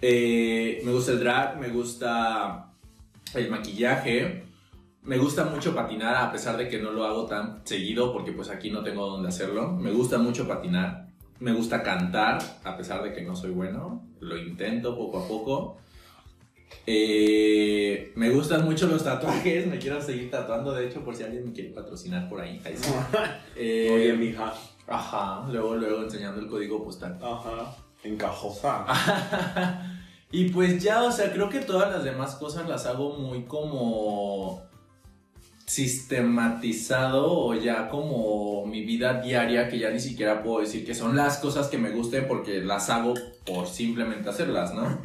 Eh, me gusta el drag, me gusta el maquillaje, me gusta mucho patinar a pesar de que no lo hago tan seguido porque pues aquí no tengo donde hacerlo. Me gusta mucho patinar, me gusta cantar a pesar de que no soy bueno, lo intento poco a poco. Eh, me gustan mucho los tatuajes, me quiero seguir tatuando de hecho por si alguien me quiere patrocinar por ahí. ahí sí. [laughs] Eh, Oye, mija. Ajá, luego, luego enseñando el código postal. Ajá. Encajosa. [laughs] y pues ya, o sea, creo que todas las demás cosas las hago muy como sistematizado o ya como mi vida diaria que ya ni siquiera puedo decir que son las cosas que me gusten porque las hago por simplemente hacerlas, ¿no?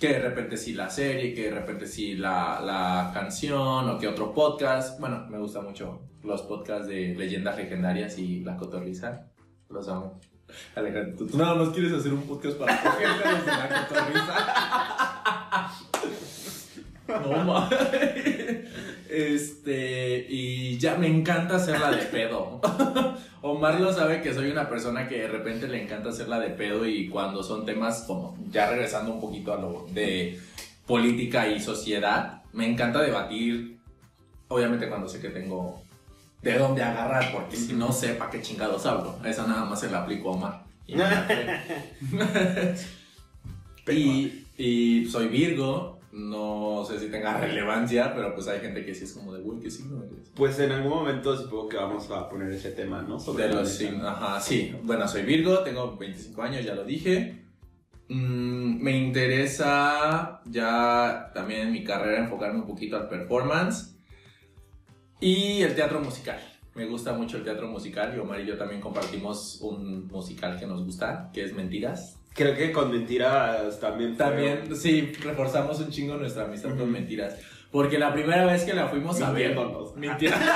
Que de repente sí la serie, que de repente sí la, la canción o que otro podcast. Bueno, me gustan mucho los podcasts de leyendas legendarias y La Cotorriza. Los amo. Alejandro, tú, tú nada más quieres hacer un podcast para cogerte a los de La Cotorriza. no mames. Este, y ya me encanta hacerla de pedo. Omar lo sabe que soy una persona que de repente le encanta hacerla de pedo y cuando son temas como, ya regresando un poquito a lo de política y sociedad, me encanta debatir, obviamente cuando sé que tengo de dónde agarrar, porque si no sé para qué chingados hablo, esa nada más se la aplico a Omar. [laughs] Y, y, y soy Virgo, no sé si tenga relevancia, pero pues hay gente que sí es como de, güey, ¿qué signo eres? Pues en algún momento supongo que vamos a poner ese tema, ¿no? Sobre De los signos, ajá, sí. Bueno, soy Virgo, tengo 25 años, ya lo dije. Mm, me interesa ya también en mi carrera enfocarme un poquito al performance y el teatro musical. Me gusta mucho el teatro musical y Omar y yo también compartimos un musical que nos gusta, que es Mentiras. Creo que con mentiras también fue- También, sí, reforzamos un chingo nuestra amistad con. Mentiras. Porque la primera vez que la fuimos a ver... Mintiendo. [laughs]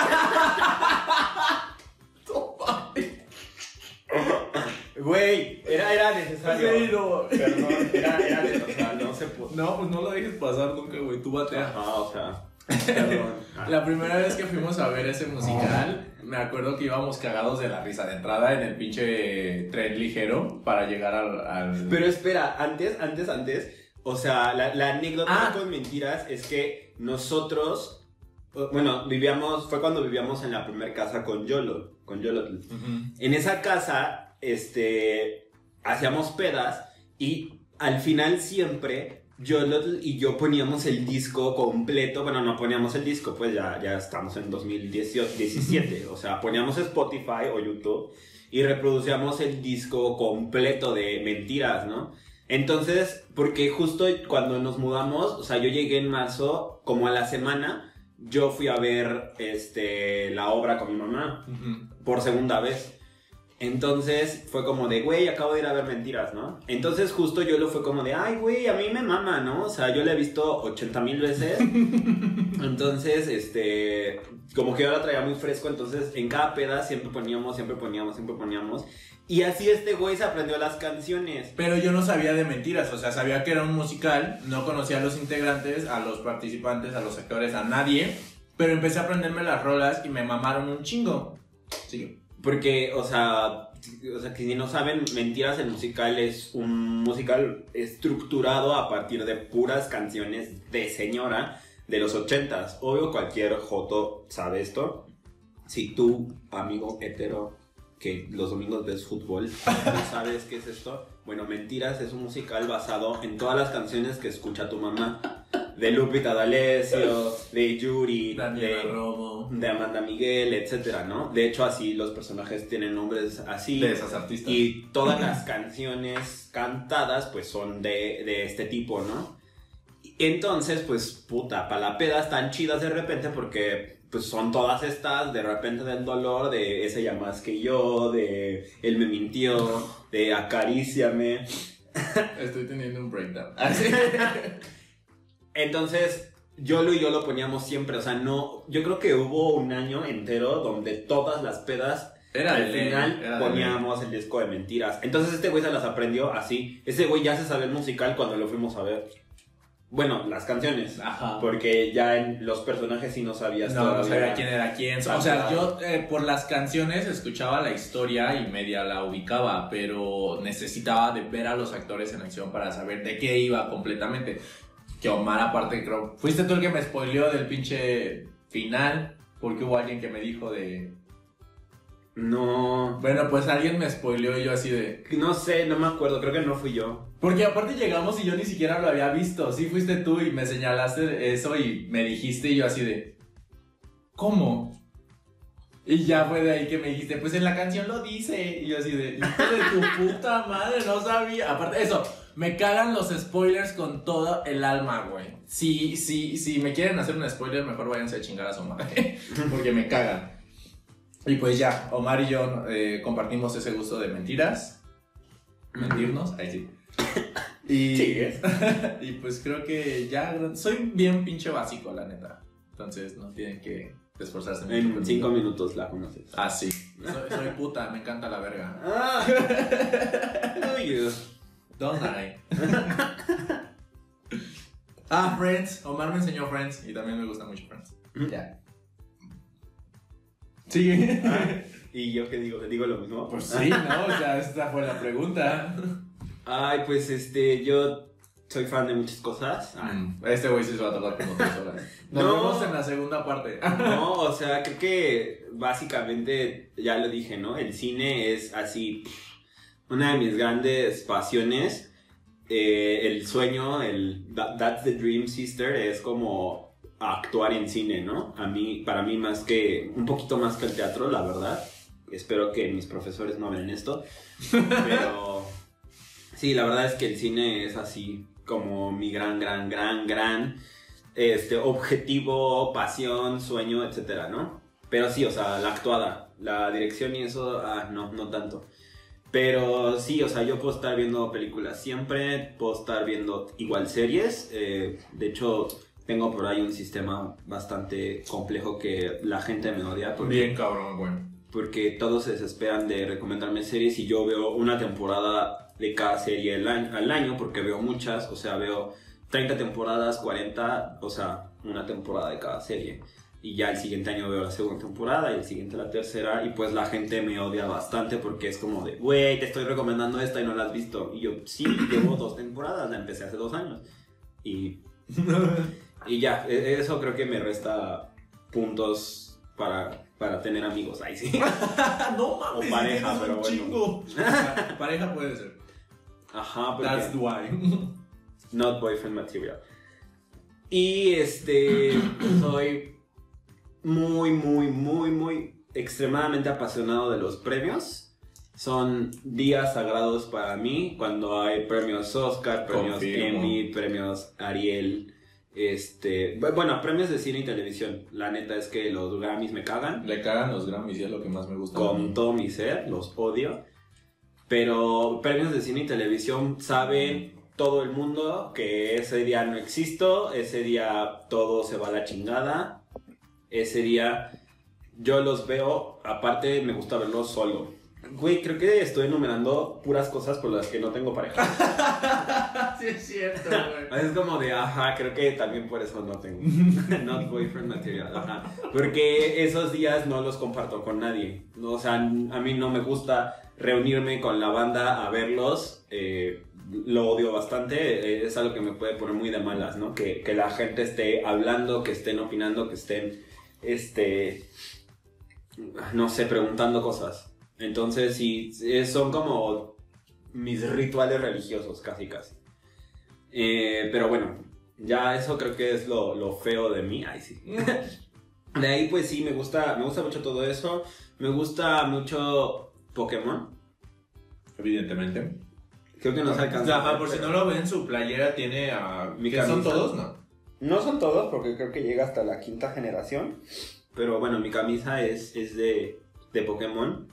Güey, era, era necesario. Sí, no. Perdón, era, era necesario, no se pudo. No, pues no lo dejes pasar nunca, güey. Tú batea. Ajá, o sea. [laughs] La primera vez que fuimos a ver ese musical, me acuerdo que íbamos cagados de la risa de entrada en el pinche tren ligero para llegar al. al- Pero espera, antes, antes, antes. O sea, la, la anécdota Ah. con mentiras es que nosotros. Bueno, vivíamos. Fue cuando vivíamos en la primera casa con Yolo. Con Yolo. Ujú. En esa casa, este, hacíamos pedas y al final siempre yo y yo poníamos el disco completo, bueno, no poníamos el disco, pues ya, ya estamos en 2017, o sea, poníamos Spotify o YouTube y reproducíamos el disco completo de mentiras, ¿no? Entonces, porque justo cuando nos mudamos, o sea, yo llegué en marzo, como a la semana, yo fui a ver este, la obra con mi mamá por segunda vez. Entonces fue como de, güey, acabo de ir a ver mentiras, ¿no? Entonces justo yo lo fue como de, ay, güey, a mí me mama, ¿no? O sea, yo la he visto 80 mil veces. [laughs] entonces, este, como que yo la traía muy fresco, entonces en cada peda siempre poníamos, siempre poníamos, siempre poníamos. Y así este güey se aprendió las canciones. Pero yo no sabía de mentiras, o sea, sabía que era un musical, no conocía a los integrantes, a los participantes, a los actores, a nadie, pero empecé a aprenderme las rolas y me mamaron un chingo. Sí. Porque, o sea, o sea, que si no saben, Mentiras el musical es un musical estructurado a partir de puras canciones de señora de los ochentas. Obvio, cualquier joto sabe esto. Si tú, amigo hetero, que los domingos ves fútbol, no [laughs] sabes qué es esto. Bueno, Mentiras es un musical basado en todas las canciones que escucha tu mamá. De Lupita D'Alessio, de Yuri, Daniela de, Romo. de Amanda Miguel, etcétera, ¿no? De hecho, así los personajes tienen nombres así. De esas artistas. Y todas las canciones cantadas, pues son de, de este tipo, ¿no? Entonces, pues, puta, para la peda están chidas de repente porque, pues, son todas estas, de repente del dolor, de ese ya más que yo, de él me mintió, de acaríciame. Estoy teniendo un breakdown. [laughs] [laughs] Entonces, Yolo y yo lo poníamos siempre, o sea, no, yo creo que hubo un año entero donde todas las pedas Era al ley, final era poníamos el disco de mentiras. Entonces este güey se las aprendió así. Ese güey ya se sabe el musical cuando lo fuimos a ver. Bueno, las canciones. Ajá. Porque ya en los personajes sí no sabías No, no sabía quién era quién. O sea, yo eh, por las canciones escuchaba la historia y media la ubicaba, pero necesitaba de ver a los actores en acción para saber de qué iba completamente. Que Omar, aparte, creo. Fuiste tú el que me spoileó del pinche final, porque hubo alguien que me dijo de. No. Bueno, pues alguien me spoileó y yo así de. No sé, no me acuerdo, creo que no fui yo. Porque aparte llegamos y yo ni siquiera lo había visto. Sí, fuiste tú y me señalaste eso y me dijiste y yo así de. ¿Cómo? Y ya fue de ahí que me dijiste, pues en la canción lo dice. Y yo así de, hijo de tu puta madre, no sabía. Aparte, eso, me cagan los spoilers con todo el alma, güey. Si, si, si me quieren hacer un spoiler, mejor váyanse a chingar a su madre. [laughs] Porque me cagan. Y pues ya, Omar y yo eh, compartimos ese gusto de mentiras. Mentirnos, ahí sí. Y, Sí, es. [laughs] y pues creo que ya soy bien pinche básico, la neta. Entonces no tienen que esforzarse mucho En cinco minutos la conoces. Ah, sí. Soy, soy puta, me encanta la verga. Ah. [laughs] Uy, Don't [laughs] lie. [laughs] ah, Friends. Omar me enseñó Friends y también me gusta mucho Friends. Ya. Sí. [laughs] ¿Y yo qué digo? ¿Digo lo mismo? Pues sí, ¿no? O sea, esta fue la pregunta. Ay, pues este, yo soy fan de muchas cosas. Ah, Mm, Este güey sí se va a tardar como tres horas. Nos No. vemos en la segunda parte. No, o sea, creo que básicamente, ya lo dije, ¿no? El cine es así, una de mis grandes pasiones. Eh, el sueño, el that- That's the Dream Sister, es como actuar en cine, ¿no? A mí, para mí más que, un poquito más que el teatro, la verdad. Espero que mis profesores no vean esto. Pero [laughs] sí, la verdad es que el cine es así como mi gran, gran, gran, gran este, objetivo, pasión, sueño, etcétera, ¿no? Pero sí, o sea, la actuada, la dirección y eso, ah, no, no tanto. Pero sí, o sea, yo puedo estar viendo películas siempre, puedo estar viendo igual series. eh, de hecho, tengo por ahí un sistema bastante complejo que la gente me odia porque Bien cabrón, güey. porque todos se desesperan de recomendarme series y yo veo una temporada de cada serie al año, al año porque veo muchas, o sea, veo 30 temporadas, 40, o sea, una temporada de cada serie. Y ya el siguiente año veo la segunda temporada y el siguiente la tercera y pues la gente me odia bastante porque es como de, güey, te estoy recomendando esta y no la has visto. Y yo, sí, llevo dos temporadas, la empecé hace dos años. Y, [laughs] y ya, e- eso creo que me resta puntos para, para tener amigos. Ahí sí. [laughs] no mames, O pareja, pero bueno. chingo. [laughs] Pareja puede ser. Ajá, porque That's why. not boyfriend material. Y este, [clears throat] soy muy, muy, muy, muy extremadamente apasionado de los premios. Son días sagrados para mí cuando hay premios Oscar, premios Confirmo. Emmy, premios Ariel, Este, bu- bueno, premios de cine y televisión. La neta es que los Grammys me cagan. Le cagan los Grammys y es lo que más me gusta. Con todo mi ser, los odio. Pero premios de cine y televisión saben todo el mundo que ese día no existo, ese día todo se va a la chingada. Ese día yo los veo, aparte me gusta verlos solo. Güey, creo que estoy enumerando puras cosas por las que no tengo pareja. [laughs] sí, es cierto, güey. Es como de, ajá, creo que también por eso no tengo. [laughs] Not boyfriend material, ajá. Porque esos días no los comparto con nadie. O sea, a mí no me gusta reunirme con la banda a verlos. eh, lo odio bastante. eh, es algo que me puede poner muy de malas, ¿no? Que, que la gente esté hablando, que estén opinando, que estén, este, no sé, preguntando cosas. Entonces, sí, son como mis rituales religiosos, casi, casi. Eh, pero bueno, ya eso creo que es lo, lo feo de mí. Ay, sí. [laughs] De ahí, pues sí, me gusta, me gusta mucho todo eso. Me gusta mucho Pokémon. Evidentemente. Creo que no se alcanza. a Ajá, ver, por si no lo ven, su playera tiene a. Mi ¿Qué son todos? No. No son todos, porque creo que llega hasta la quinta generación. Pero bueno, mi camisa es, es de, de Pokémon.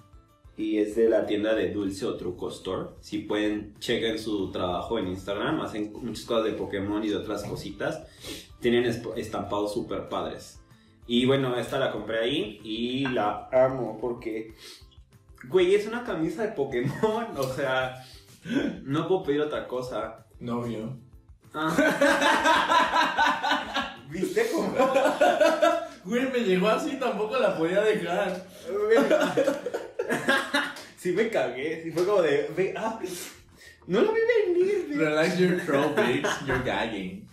Y es de la tienda de Dulce o Truco Store. Si pueden, chequen su trabajo en Instagram. Hacen muchas cosas de Pokémon y de otras cositas. Tienen estampados súper padres. Y bueno, esta la compré ahí y la amo porque... Güey, es una camisa de Pokémon. [laughs] O sea, no puedo pedir otra cosa. Novio. Ah. ¿Viste cómo? Güey, me llegó así, tampoco la podía dejar. sí me cagué, sí fue como de, ve, ah, no lo vi venir, ve. Relax your throat, bitch. You're gagging.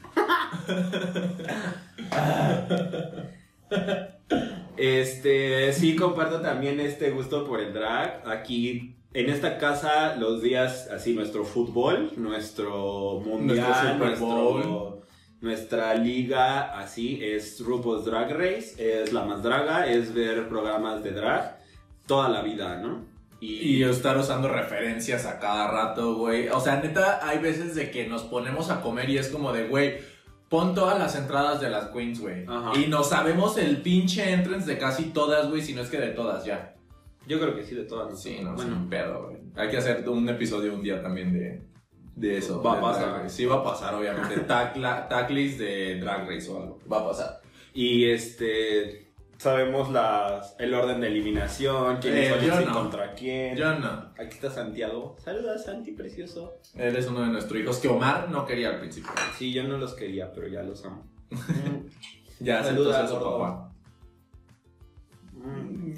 Este, sí comparto también este gusto por el drag. Aquí en esta casa los días así nuestro fútbol, nuestro mundial, Nuestro nuestra liga así es RuPaul's Drag Race, es la más draga, es ver programas de drag toda la vida, ¿no? Y estar usando referencias a cada rato, güey. O sea, neta, hay veces de que nos ponemos a comer y es como de, güey, pon todas las entradas de las queens, güey. Y no sabemos el pinche entrance de casi todas, güey, si no es que de todas ya. Yo creo que sí de todas. ¿no? Sí, no, bueno, sin pedo, güey. Hay que hacer un episodio un día también de, de eso. Va a pasar. Sí, va a pasar, obviamente. [laughs] Taglist de Drag Race o algo. Va a pasar. Y este. Sabemos las, el orden de eliminación, quién Eh, es no. contra quién. Yo no. Aquí está Santiago. Saluda, Santi, precioso. Él es uno de nuestros hijos que Omar no quería al principio. Sí, yo no los quería, pero ya los amo. [laughs] Ya Saluda, ser su papá. Mm.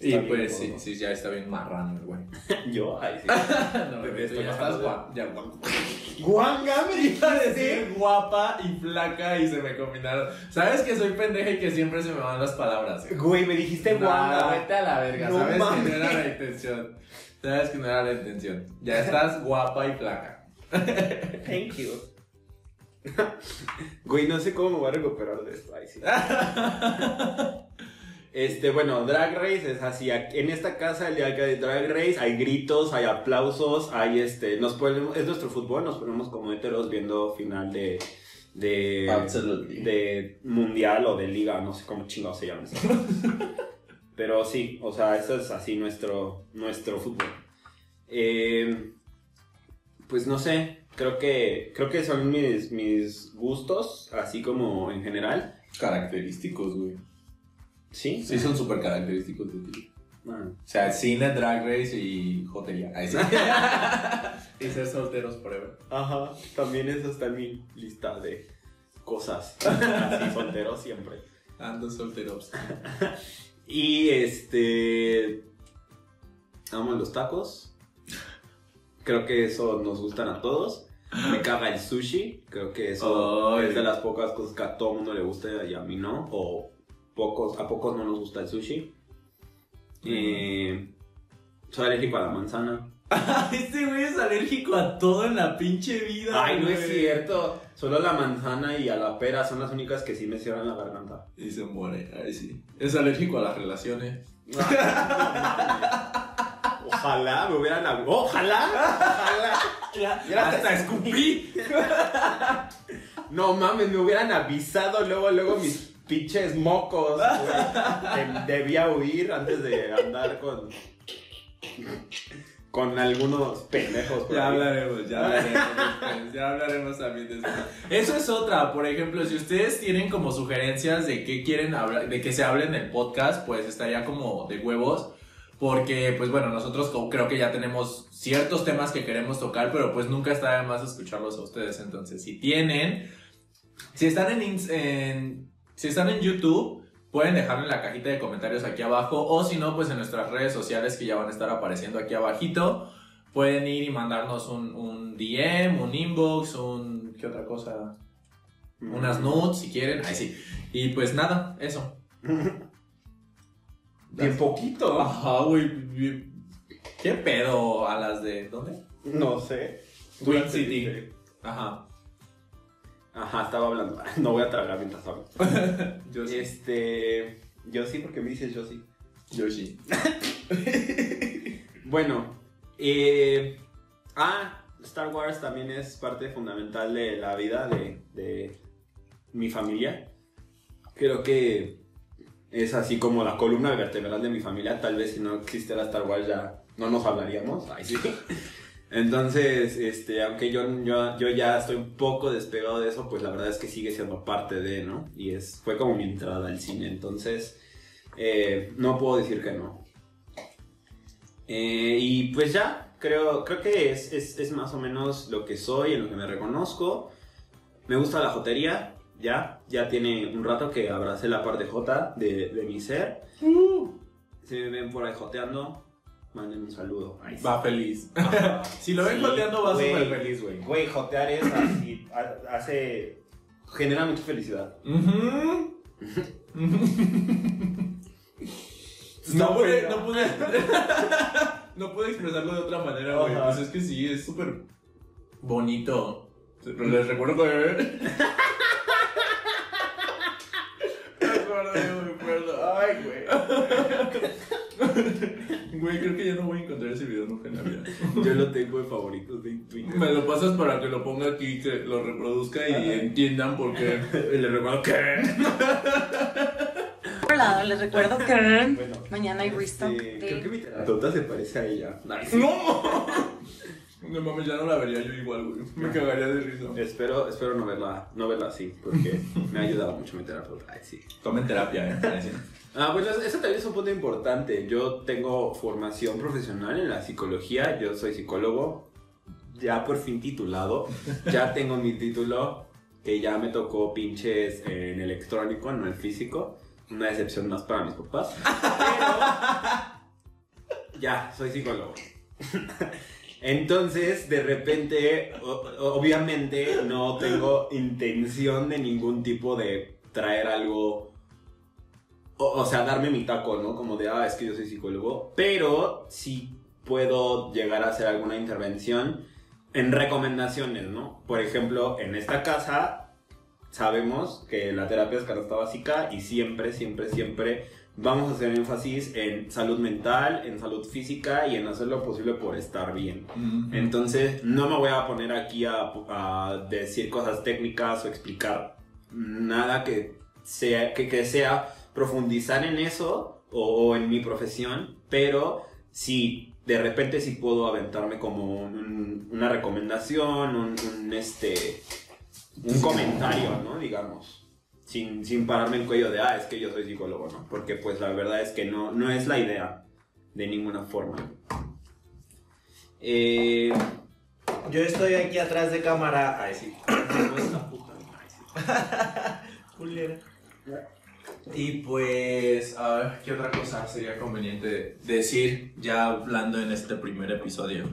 Y pues sí, sí, ya está bien marrano el güey. [laughs] Yo, ay, sí. [laughs] no, Bebé, estoy ya estás guapa. Ya guapa. Guanga, me [laughs] Iba a decir guapa y flaca y se me combinaron. Sabes que soy pendeja y que siempre se me van las palabras. güey? Güey, me dijiste No, guanga. vete a la verga. No Sabes mames. que no era la intención. Sabes que no era la intención. Ya estás guapa y flaca. Thank you. Güey, no sé cómo me voy a recuperar de esto. Ay, sí. Este, bueno, Drag Race es así. En esta casa, el día hay Drag Race, hay gritos, hay aplausos, hay este. Nos ponemos, es nuestro fútbol, nos ponemos como heteros viendo final de. de. Absolutely. de mundial o de liga, no sé cómo chingados se llama eso. [laughs] Pero sí, o sea, eso es así nuestro, nuestro fútbol. Eh, pues no sé, creo que, creo que son mis, mis gustos, así como en general. Característicos, güey. Sí, Sí, son súper característicos de ti. Bueno, O sea, cine, drag race y jotería. Ahí sí. [laughs] y ser solteros forever. Ajá, también eso está en mi lista de cosas. [laughs] Así, soltero siempre. Ando solteros. [laughs] Y este. Amo los tacos. Creo que eso nos gustan a todos. Me caga el sushi. Creo que eso es de las pocas cosas que a todo mundo le gusta y a mí no. O pocos, a pocos no nos gusta el sushi. Eh, soy alérgico a la manzana. [laughs] este güey es alérgico a todo en la pinche vida. Ay, no es cierto. Solo a la manzana y a la pera son las únicas que sí me cierran la garganta. Y se muere. Ay, sí. Es alérgico a las relaciones. [laughs] Ojalá me hubieran hablado. Ojalá. Ojalá. Ya, Ya hasta te- escupí. [laughs] No mames, me hubieran avisado luego, luego mis pinches mocos, güey. Debía huir antes de andar con. Con algunos pendejos. por Ya ahí. hablaremos, ya hablaremos ya hablaremos también después. Eso es otra, por ejemplo, si ustedes tienen como sugerencias de qué quieren hablar, de que se hable en el podcast, pues estaría como de huevos. Porque, pues bueno, nosotros creo que ya tenemos ciertos temas que queremos tocar, pero pues nunca está de más escucharlos a ustedes. Entonces, si tienen, si están en- si están en YouTube, pueden dejarlo en la cajita de comentarios aquí abajo, o si no, pues en nuestras redes sociales que ya van a estar apareciendo aquí abajito. Pueden ir y mandarnos un, un DM, un inbox, un... ¿Qué otra cosa? Unas nudes si quieren. Ahí sí. Y pues nada, eso. [laughs] Bien poquito. Ajá, güey. ¿Qué pedo a las de... ¿Dónde? No sé. Twin City. Ajá. Ajá, estaba hablando. [laughs] No voy a tragar mientras hablo. [laughs] Yo sí. Este. Yo sí, porque me dices yo sí. Yoshi. [laughs] Bueno, eh, ah, Star Wars también es parte fundamental de la vida de, de mi familia. Creo que es así como la columna vertebral de mi familia. Tal vez si no existiera Star Wars ya no nos hablaríamos. Ay, sí. Entonces, este, aunque yo, yo, yo ya estoy un poco despegado de eso, pues la verdad es que sigue siendo parte de, ¿no? Y es, fue como mi entrada al cine. Entonces, eh, no puedo decir que no. Eh, y pues ya, creo, creo que es, es, es más o menos lo que soy, en lo que me reconozco. Me gusta la jotería, ya, ya tiene un rato que abracé la parte J de, de mi ser. Si me ven por ahí joteando, manden un saludo. Ay, sí. Va feliz. [laughs] si lo ven Sí, joteando va súper feliz, güey. Güey, jotear es así, ha- hace... genera mucha felicidad. [laughs] No pude, no [laughs] pude, no pude expresarlo de otra manera, güey. Pues es que sí, es súper bonito. Pero les recuerdo que. Me acuerdo, me acuerdo. Ay, güey. Güey, creo que ya no voy a encontrar ese video nunca en la vida. [laughs] Yo lo tengo de favoritos de Twitter. Me lo pasas para que lo ponga aquí, que lo reproduzca y entiendan por qué. [laughs] Le recuerdo que... Por lado, les recuerdo que [laughs] Bueno, mañana hay restock este, Creo que de... mi terapeuta se parece a ella. Nice. ¡No! No mames, ya no la vería yo igual, güey. Me cagaría de risa. Espero, espero no verla, no verla así, porque me ha ayudado mucho mi terapeuta. Ay, sí. Tomen terapia, eh. Ah, pues eso también es un punto importante. Yo tengo formación profesional en la psicología, yo soy psicólogo, ya por fin titulado, [laughs] ya tengo mi título, que ya me tocó pinches en electrónico, no en físico. Una decepción más para mis papás. Pero ya, soy psicólogo. Entonces, de repente, obviamente no tengo intención de ningún tipo de traer algo o, o sea, darme mi taco, ¿no? Como de, ah, es que yo soy psicólogo, pero sí puedo llegar a hacer alguna intervención en recomendaciones, ¿no? Por ejemplo, en esta casa sabemos que la terapia es canasta básica y siempre, siempre, siempre vamos a hacer énfasis en salud mental, en salud física y en hacer lo posible por estar bien. Entonces, no me voy a poner aquí a, a decir cosas técnicas o explicar nada que sea, que, que sea profundizar en eso o, o en mi profesión, pero sí, de repente sí puedo aventarme como un- una recomendación, un, un, este, un comentario, ¿no? Digamos. Sin, sin pararme en cuello de, ah, es que yo soy psicólogo, ¿no? Porque pues la verdad es que no, no es la idea de ninguna forma. Eh, Yo estoy aquí atrás de cámara. Ay, sí. [coughs] [laughs] Culera. Y pues, a ver, ¿qué otra cosa sería conveniente decir ya hablando en este primer episodio?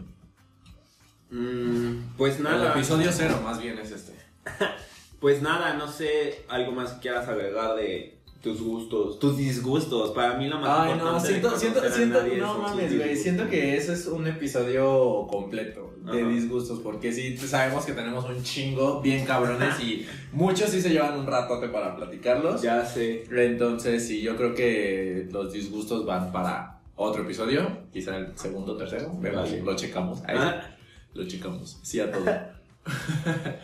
Mm, pues El nada. episodio cero, más bien es este. [laughs] Pues nada, no sé, algo más que quieras agregar de tus gustos, tus disgustos. Para mí lo más Ay, no, importante siento, siento, siento, no mames, güey, siento que ese es un episodio completo de Ajá. disgustos, porque sí, sabemos que tenemos un chingo bien cabrones y [laughs] muchos sí se llevan un ratote para platicarlos. Ya sé. Entonces, sí, yo creo que los disgustos van para otro episodio, quizá el segundo o tercero, pero Vale. lo checamos. Ahí, Ah. Lo checamos, sí a todo. [laughs]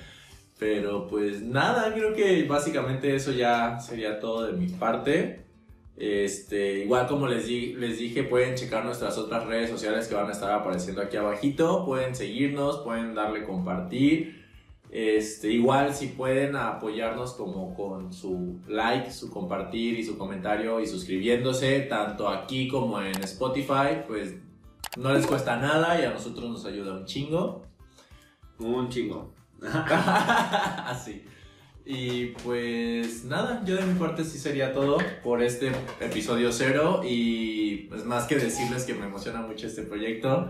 Pero pues nada, creo que básicamente eso ya sería todo de mi parte. Este, igual como les, di- les dije, pueden checar nuestras otras redes sociales que van a estar apareciendo aquí abajito. Pueden seguirnos, pueden darle compartir. Este, igual si pueden apoyarnos como con su like, su compartir y su comentario y suscribiéndose, tanto aquí como en Spotify, pues no les cuesta nada y a nosotros nos ayuda un chingo. Un chingo. [laughs] Así. Y pues nada, yo de mi parte sí sería todo por este episodio cero y pues más que decirles que me emociona mucho este proyecto.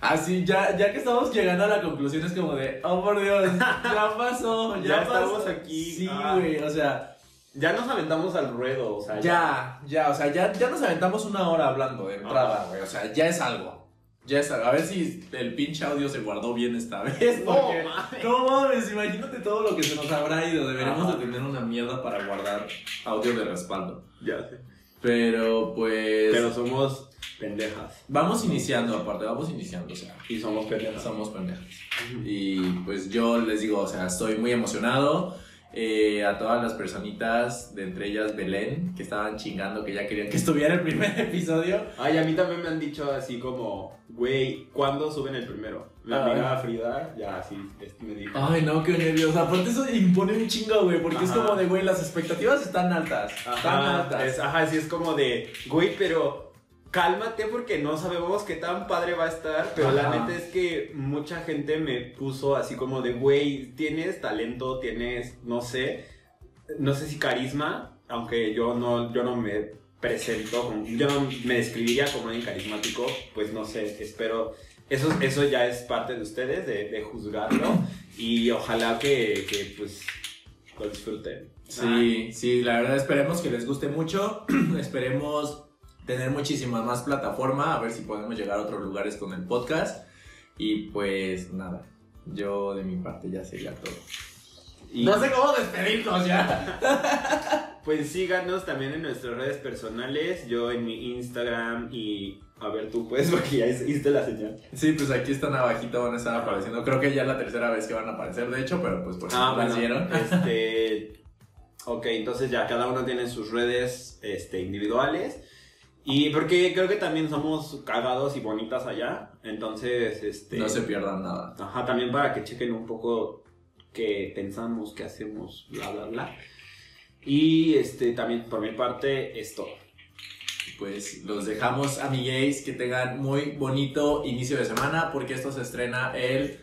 Así, ya, ya que estamos llegando a la conclusión es como de, oh por Dios, ya [laughs] pasó, ya, Ya pasó. estamos aquí. Sí, Ah. güey, o sea, Ya nos aventamos al ruedo, o sea, ya, ya, o sea, ya, ya nos aventamos una hora hablando de entrada, güey, o sea, ya es algo. Ya es algo. A ver si el pinche audio se guardó bien esta vez. No, Porque mames. no mames, imagínate todo lo que se nos habrá ido. Deberíamos de tener una mierda para guardar audio de respaldo. Ya sé. Pero pues. Pero somos pendejas. Vamos iniciando, aparte, vamos iniciando. O sea, Y somos pendejas. somos pendejas. Y pues yo les digo, o sea, estoy muy emocionado. Eh, a todas las personitas, de entre ellas Belén, que estaban chingando que ya querían que estuviera el primer [laughs] episodio. Ay, a mí también me han dicho así como, güey, ¿cuándo suben el primero? Mi Ah. amiga Frida, ya así me dijo. Ay, no, qué nervios. Aparte, eso impone un chingo, güey, porque es como de, güey, las expectativas están altas. Están Ajá, altas. es, ajá, sí es como de, güey, pero cálmate porque no sabemos qué tan padre va a estar, pero la neta es que mucha gente me puso así como de, güey, tienes talento, tienes, no sé, no sé si carisma, aunque yo no, yo no me presento, como- yo no me describiría como alguien carismático, pues no sé, espero, eso, eso ya es parte de ustedes, de, de juzgarlo, y ojalá que, que pues lo disfruten. Sí, sí, la verdad esperemos que les guste mucho. [clears throat] esperemos tener muchísimas más plataforma, a ver si podemos llegar a otros lugares con el podcast. Y pues nada, yo de mi parte ya sería todo. Y- No sé cómo despedirnos ya. [laughs] Pues síganos también en nuestras redes personales, yo en mi Instagram y a ver tú pues [laughs] porque ya hiciste la señal. Sí, pues aquí están abajito, van a estar apareciendo. Creo que ya es la tercera vez que van a aparecer, de hecho, pero pues por si no las vieron. este [laughs] Ok, entonces ya cada uno tiene sus redes este, individuales. Y porque creo que también somos cagados y bonitas allá. Entonces, este. No se pierdan nada. Ajá, también para que chequen un poco qué pensamos, qué hacemos, bla, bla, bla. Y este, también por mi parte es todo. Pues los dejamos, amigues, que tengan muy bonito inicio de semana, porque esto se estrena el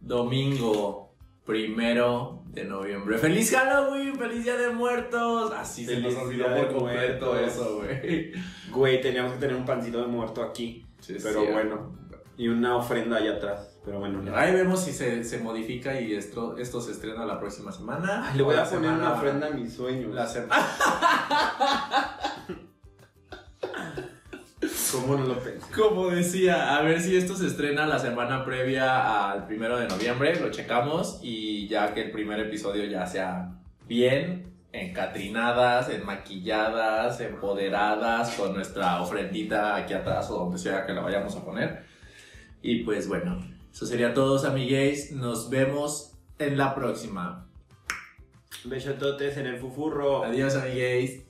domingo primero de noviembre. ¡Feliz Halloween! ¡Feliz Día de Muertos! Así se nos olvidó por completo eso, güey. Güey, teníamos que tener un pancito de muerto aquí. Sí, Pero sí. bueno. Y una ofrenda allá atrás. Pero bueno, ya. Ahí vemos si se, se modifica y esto, esto se estrena la próxima semana. Ay, le voy a poner semana- una ofrenda a mis sueños. La semana. [laughs] ¿Cómo no lo pensé? Como decía, a ver si esto se estrena la semana previa al primero de noviembre, lo checamos y ya que el primer episodio ya sea bien, encatrinadas, enmaquilladas, empoderadas, con nuestra ofrendita aquí atrás o donde sea que la vayamos a poner. Y pues bueno, eso sería todo, amigues. Nos vemos en la próxima. Besototes en el fufurro. Adiós, amigues.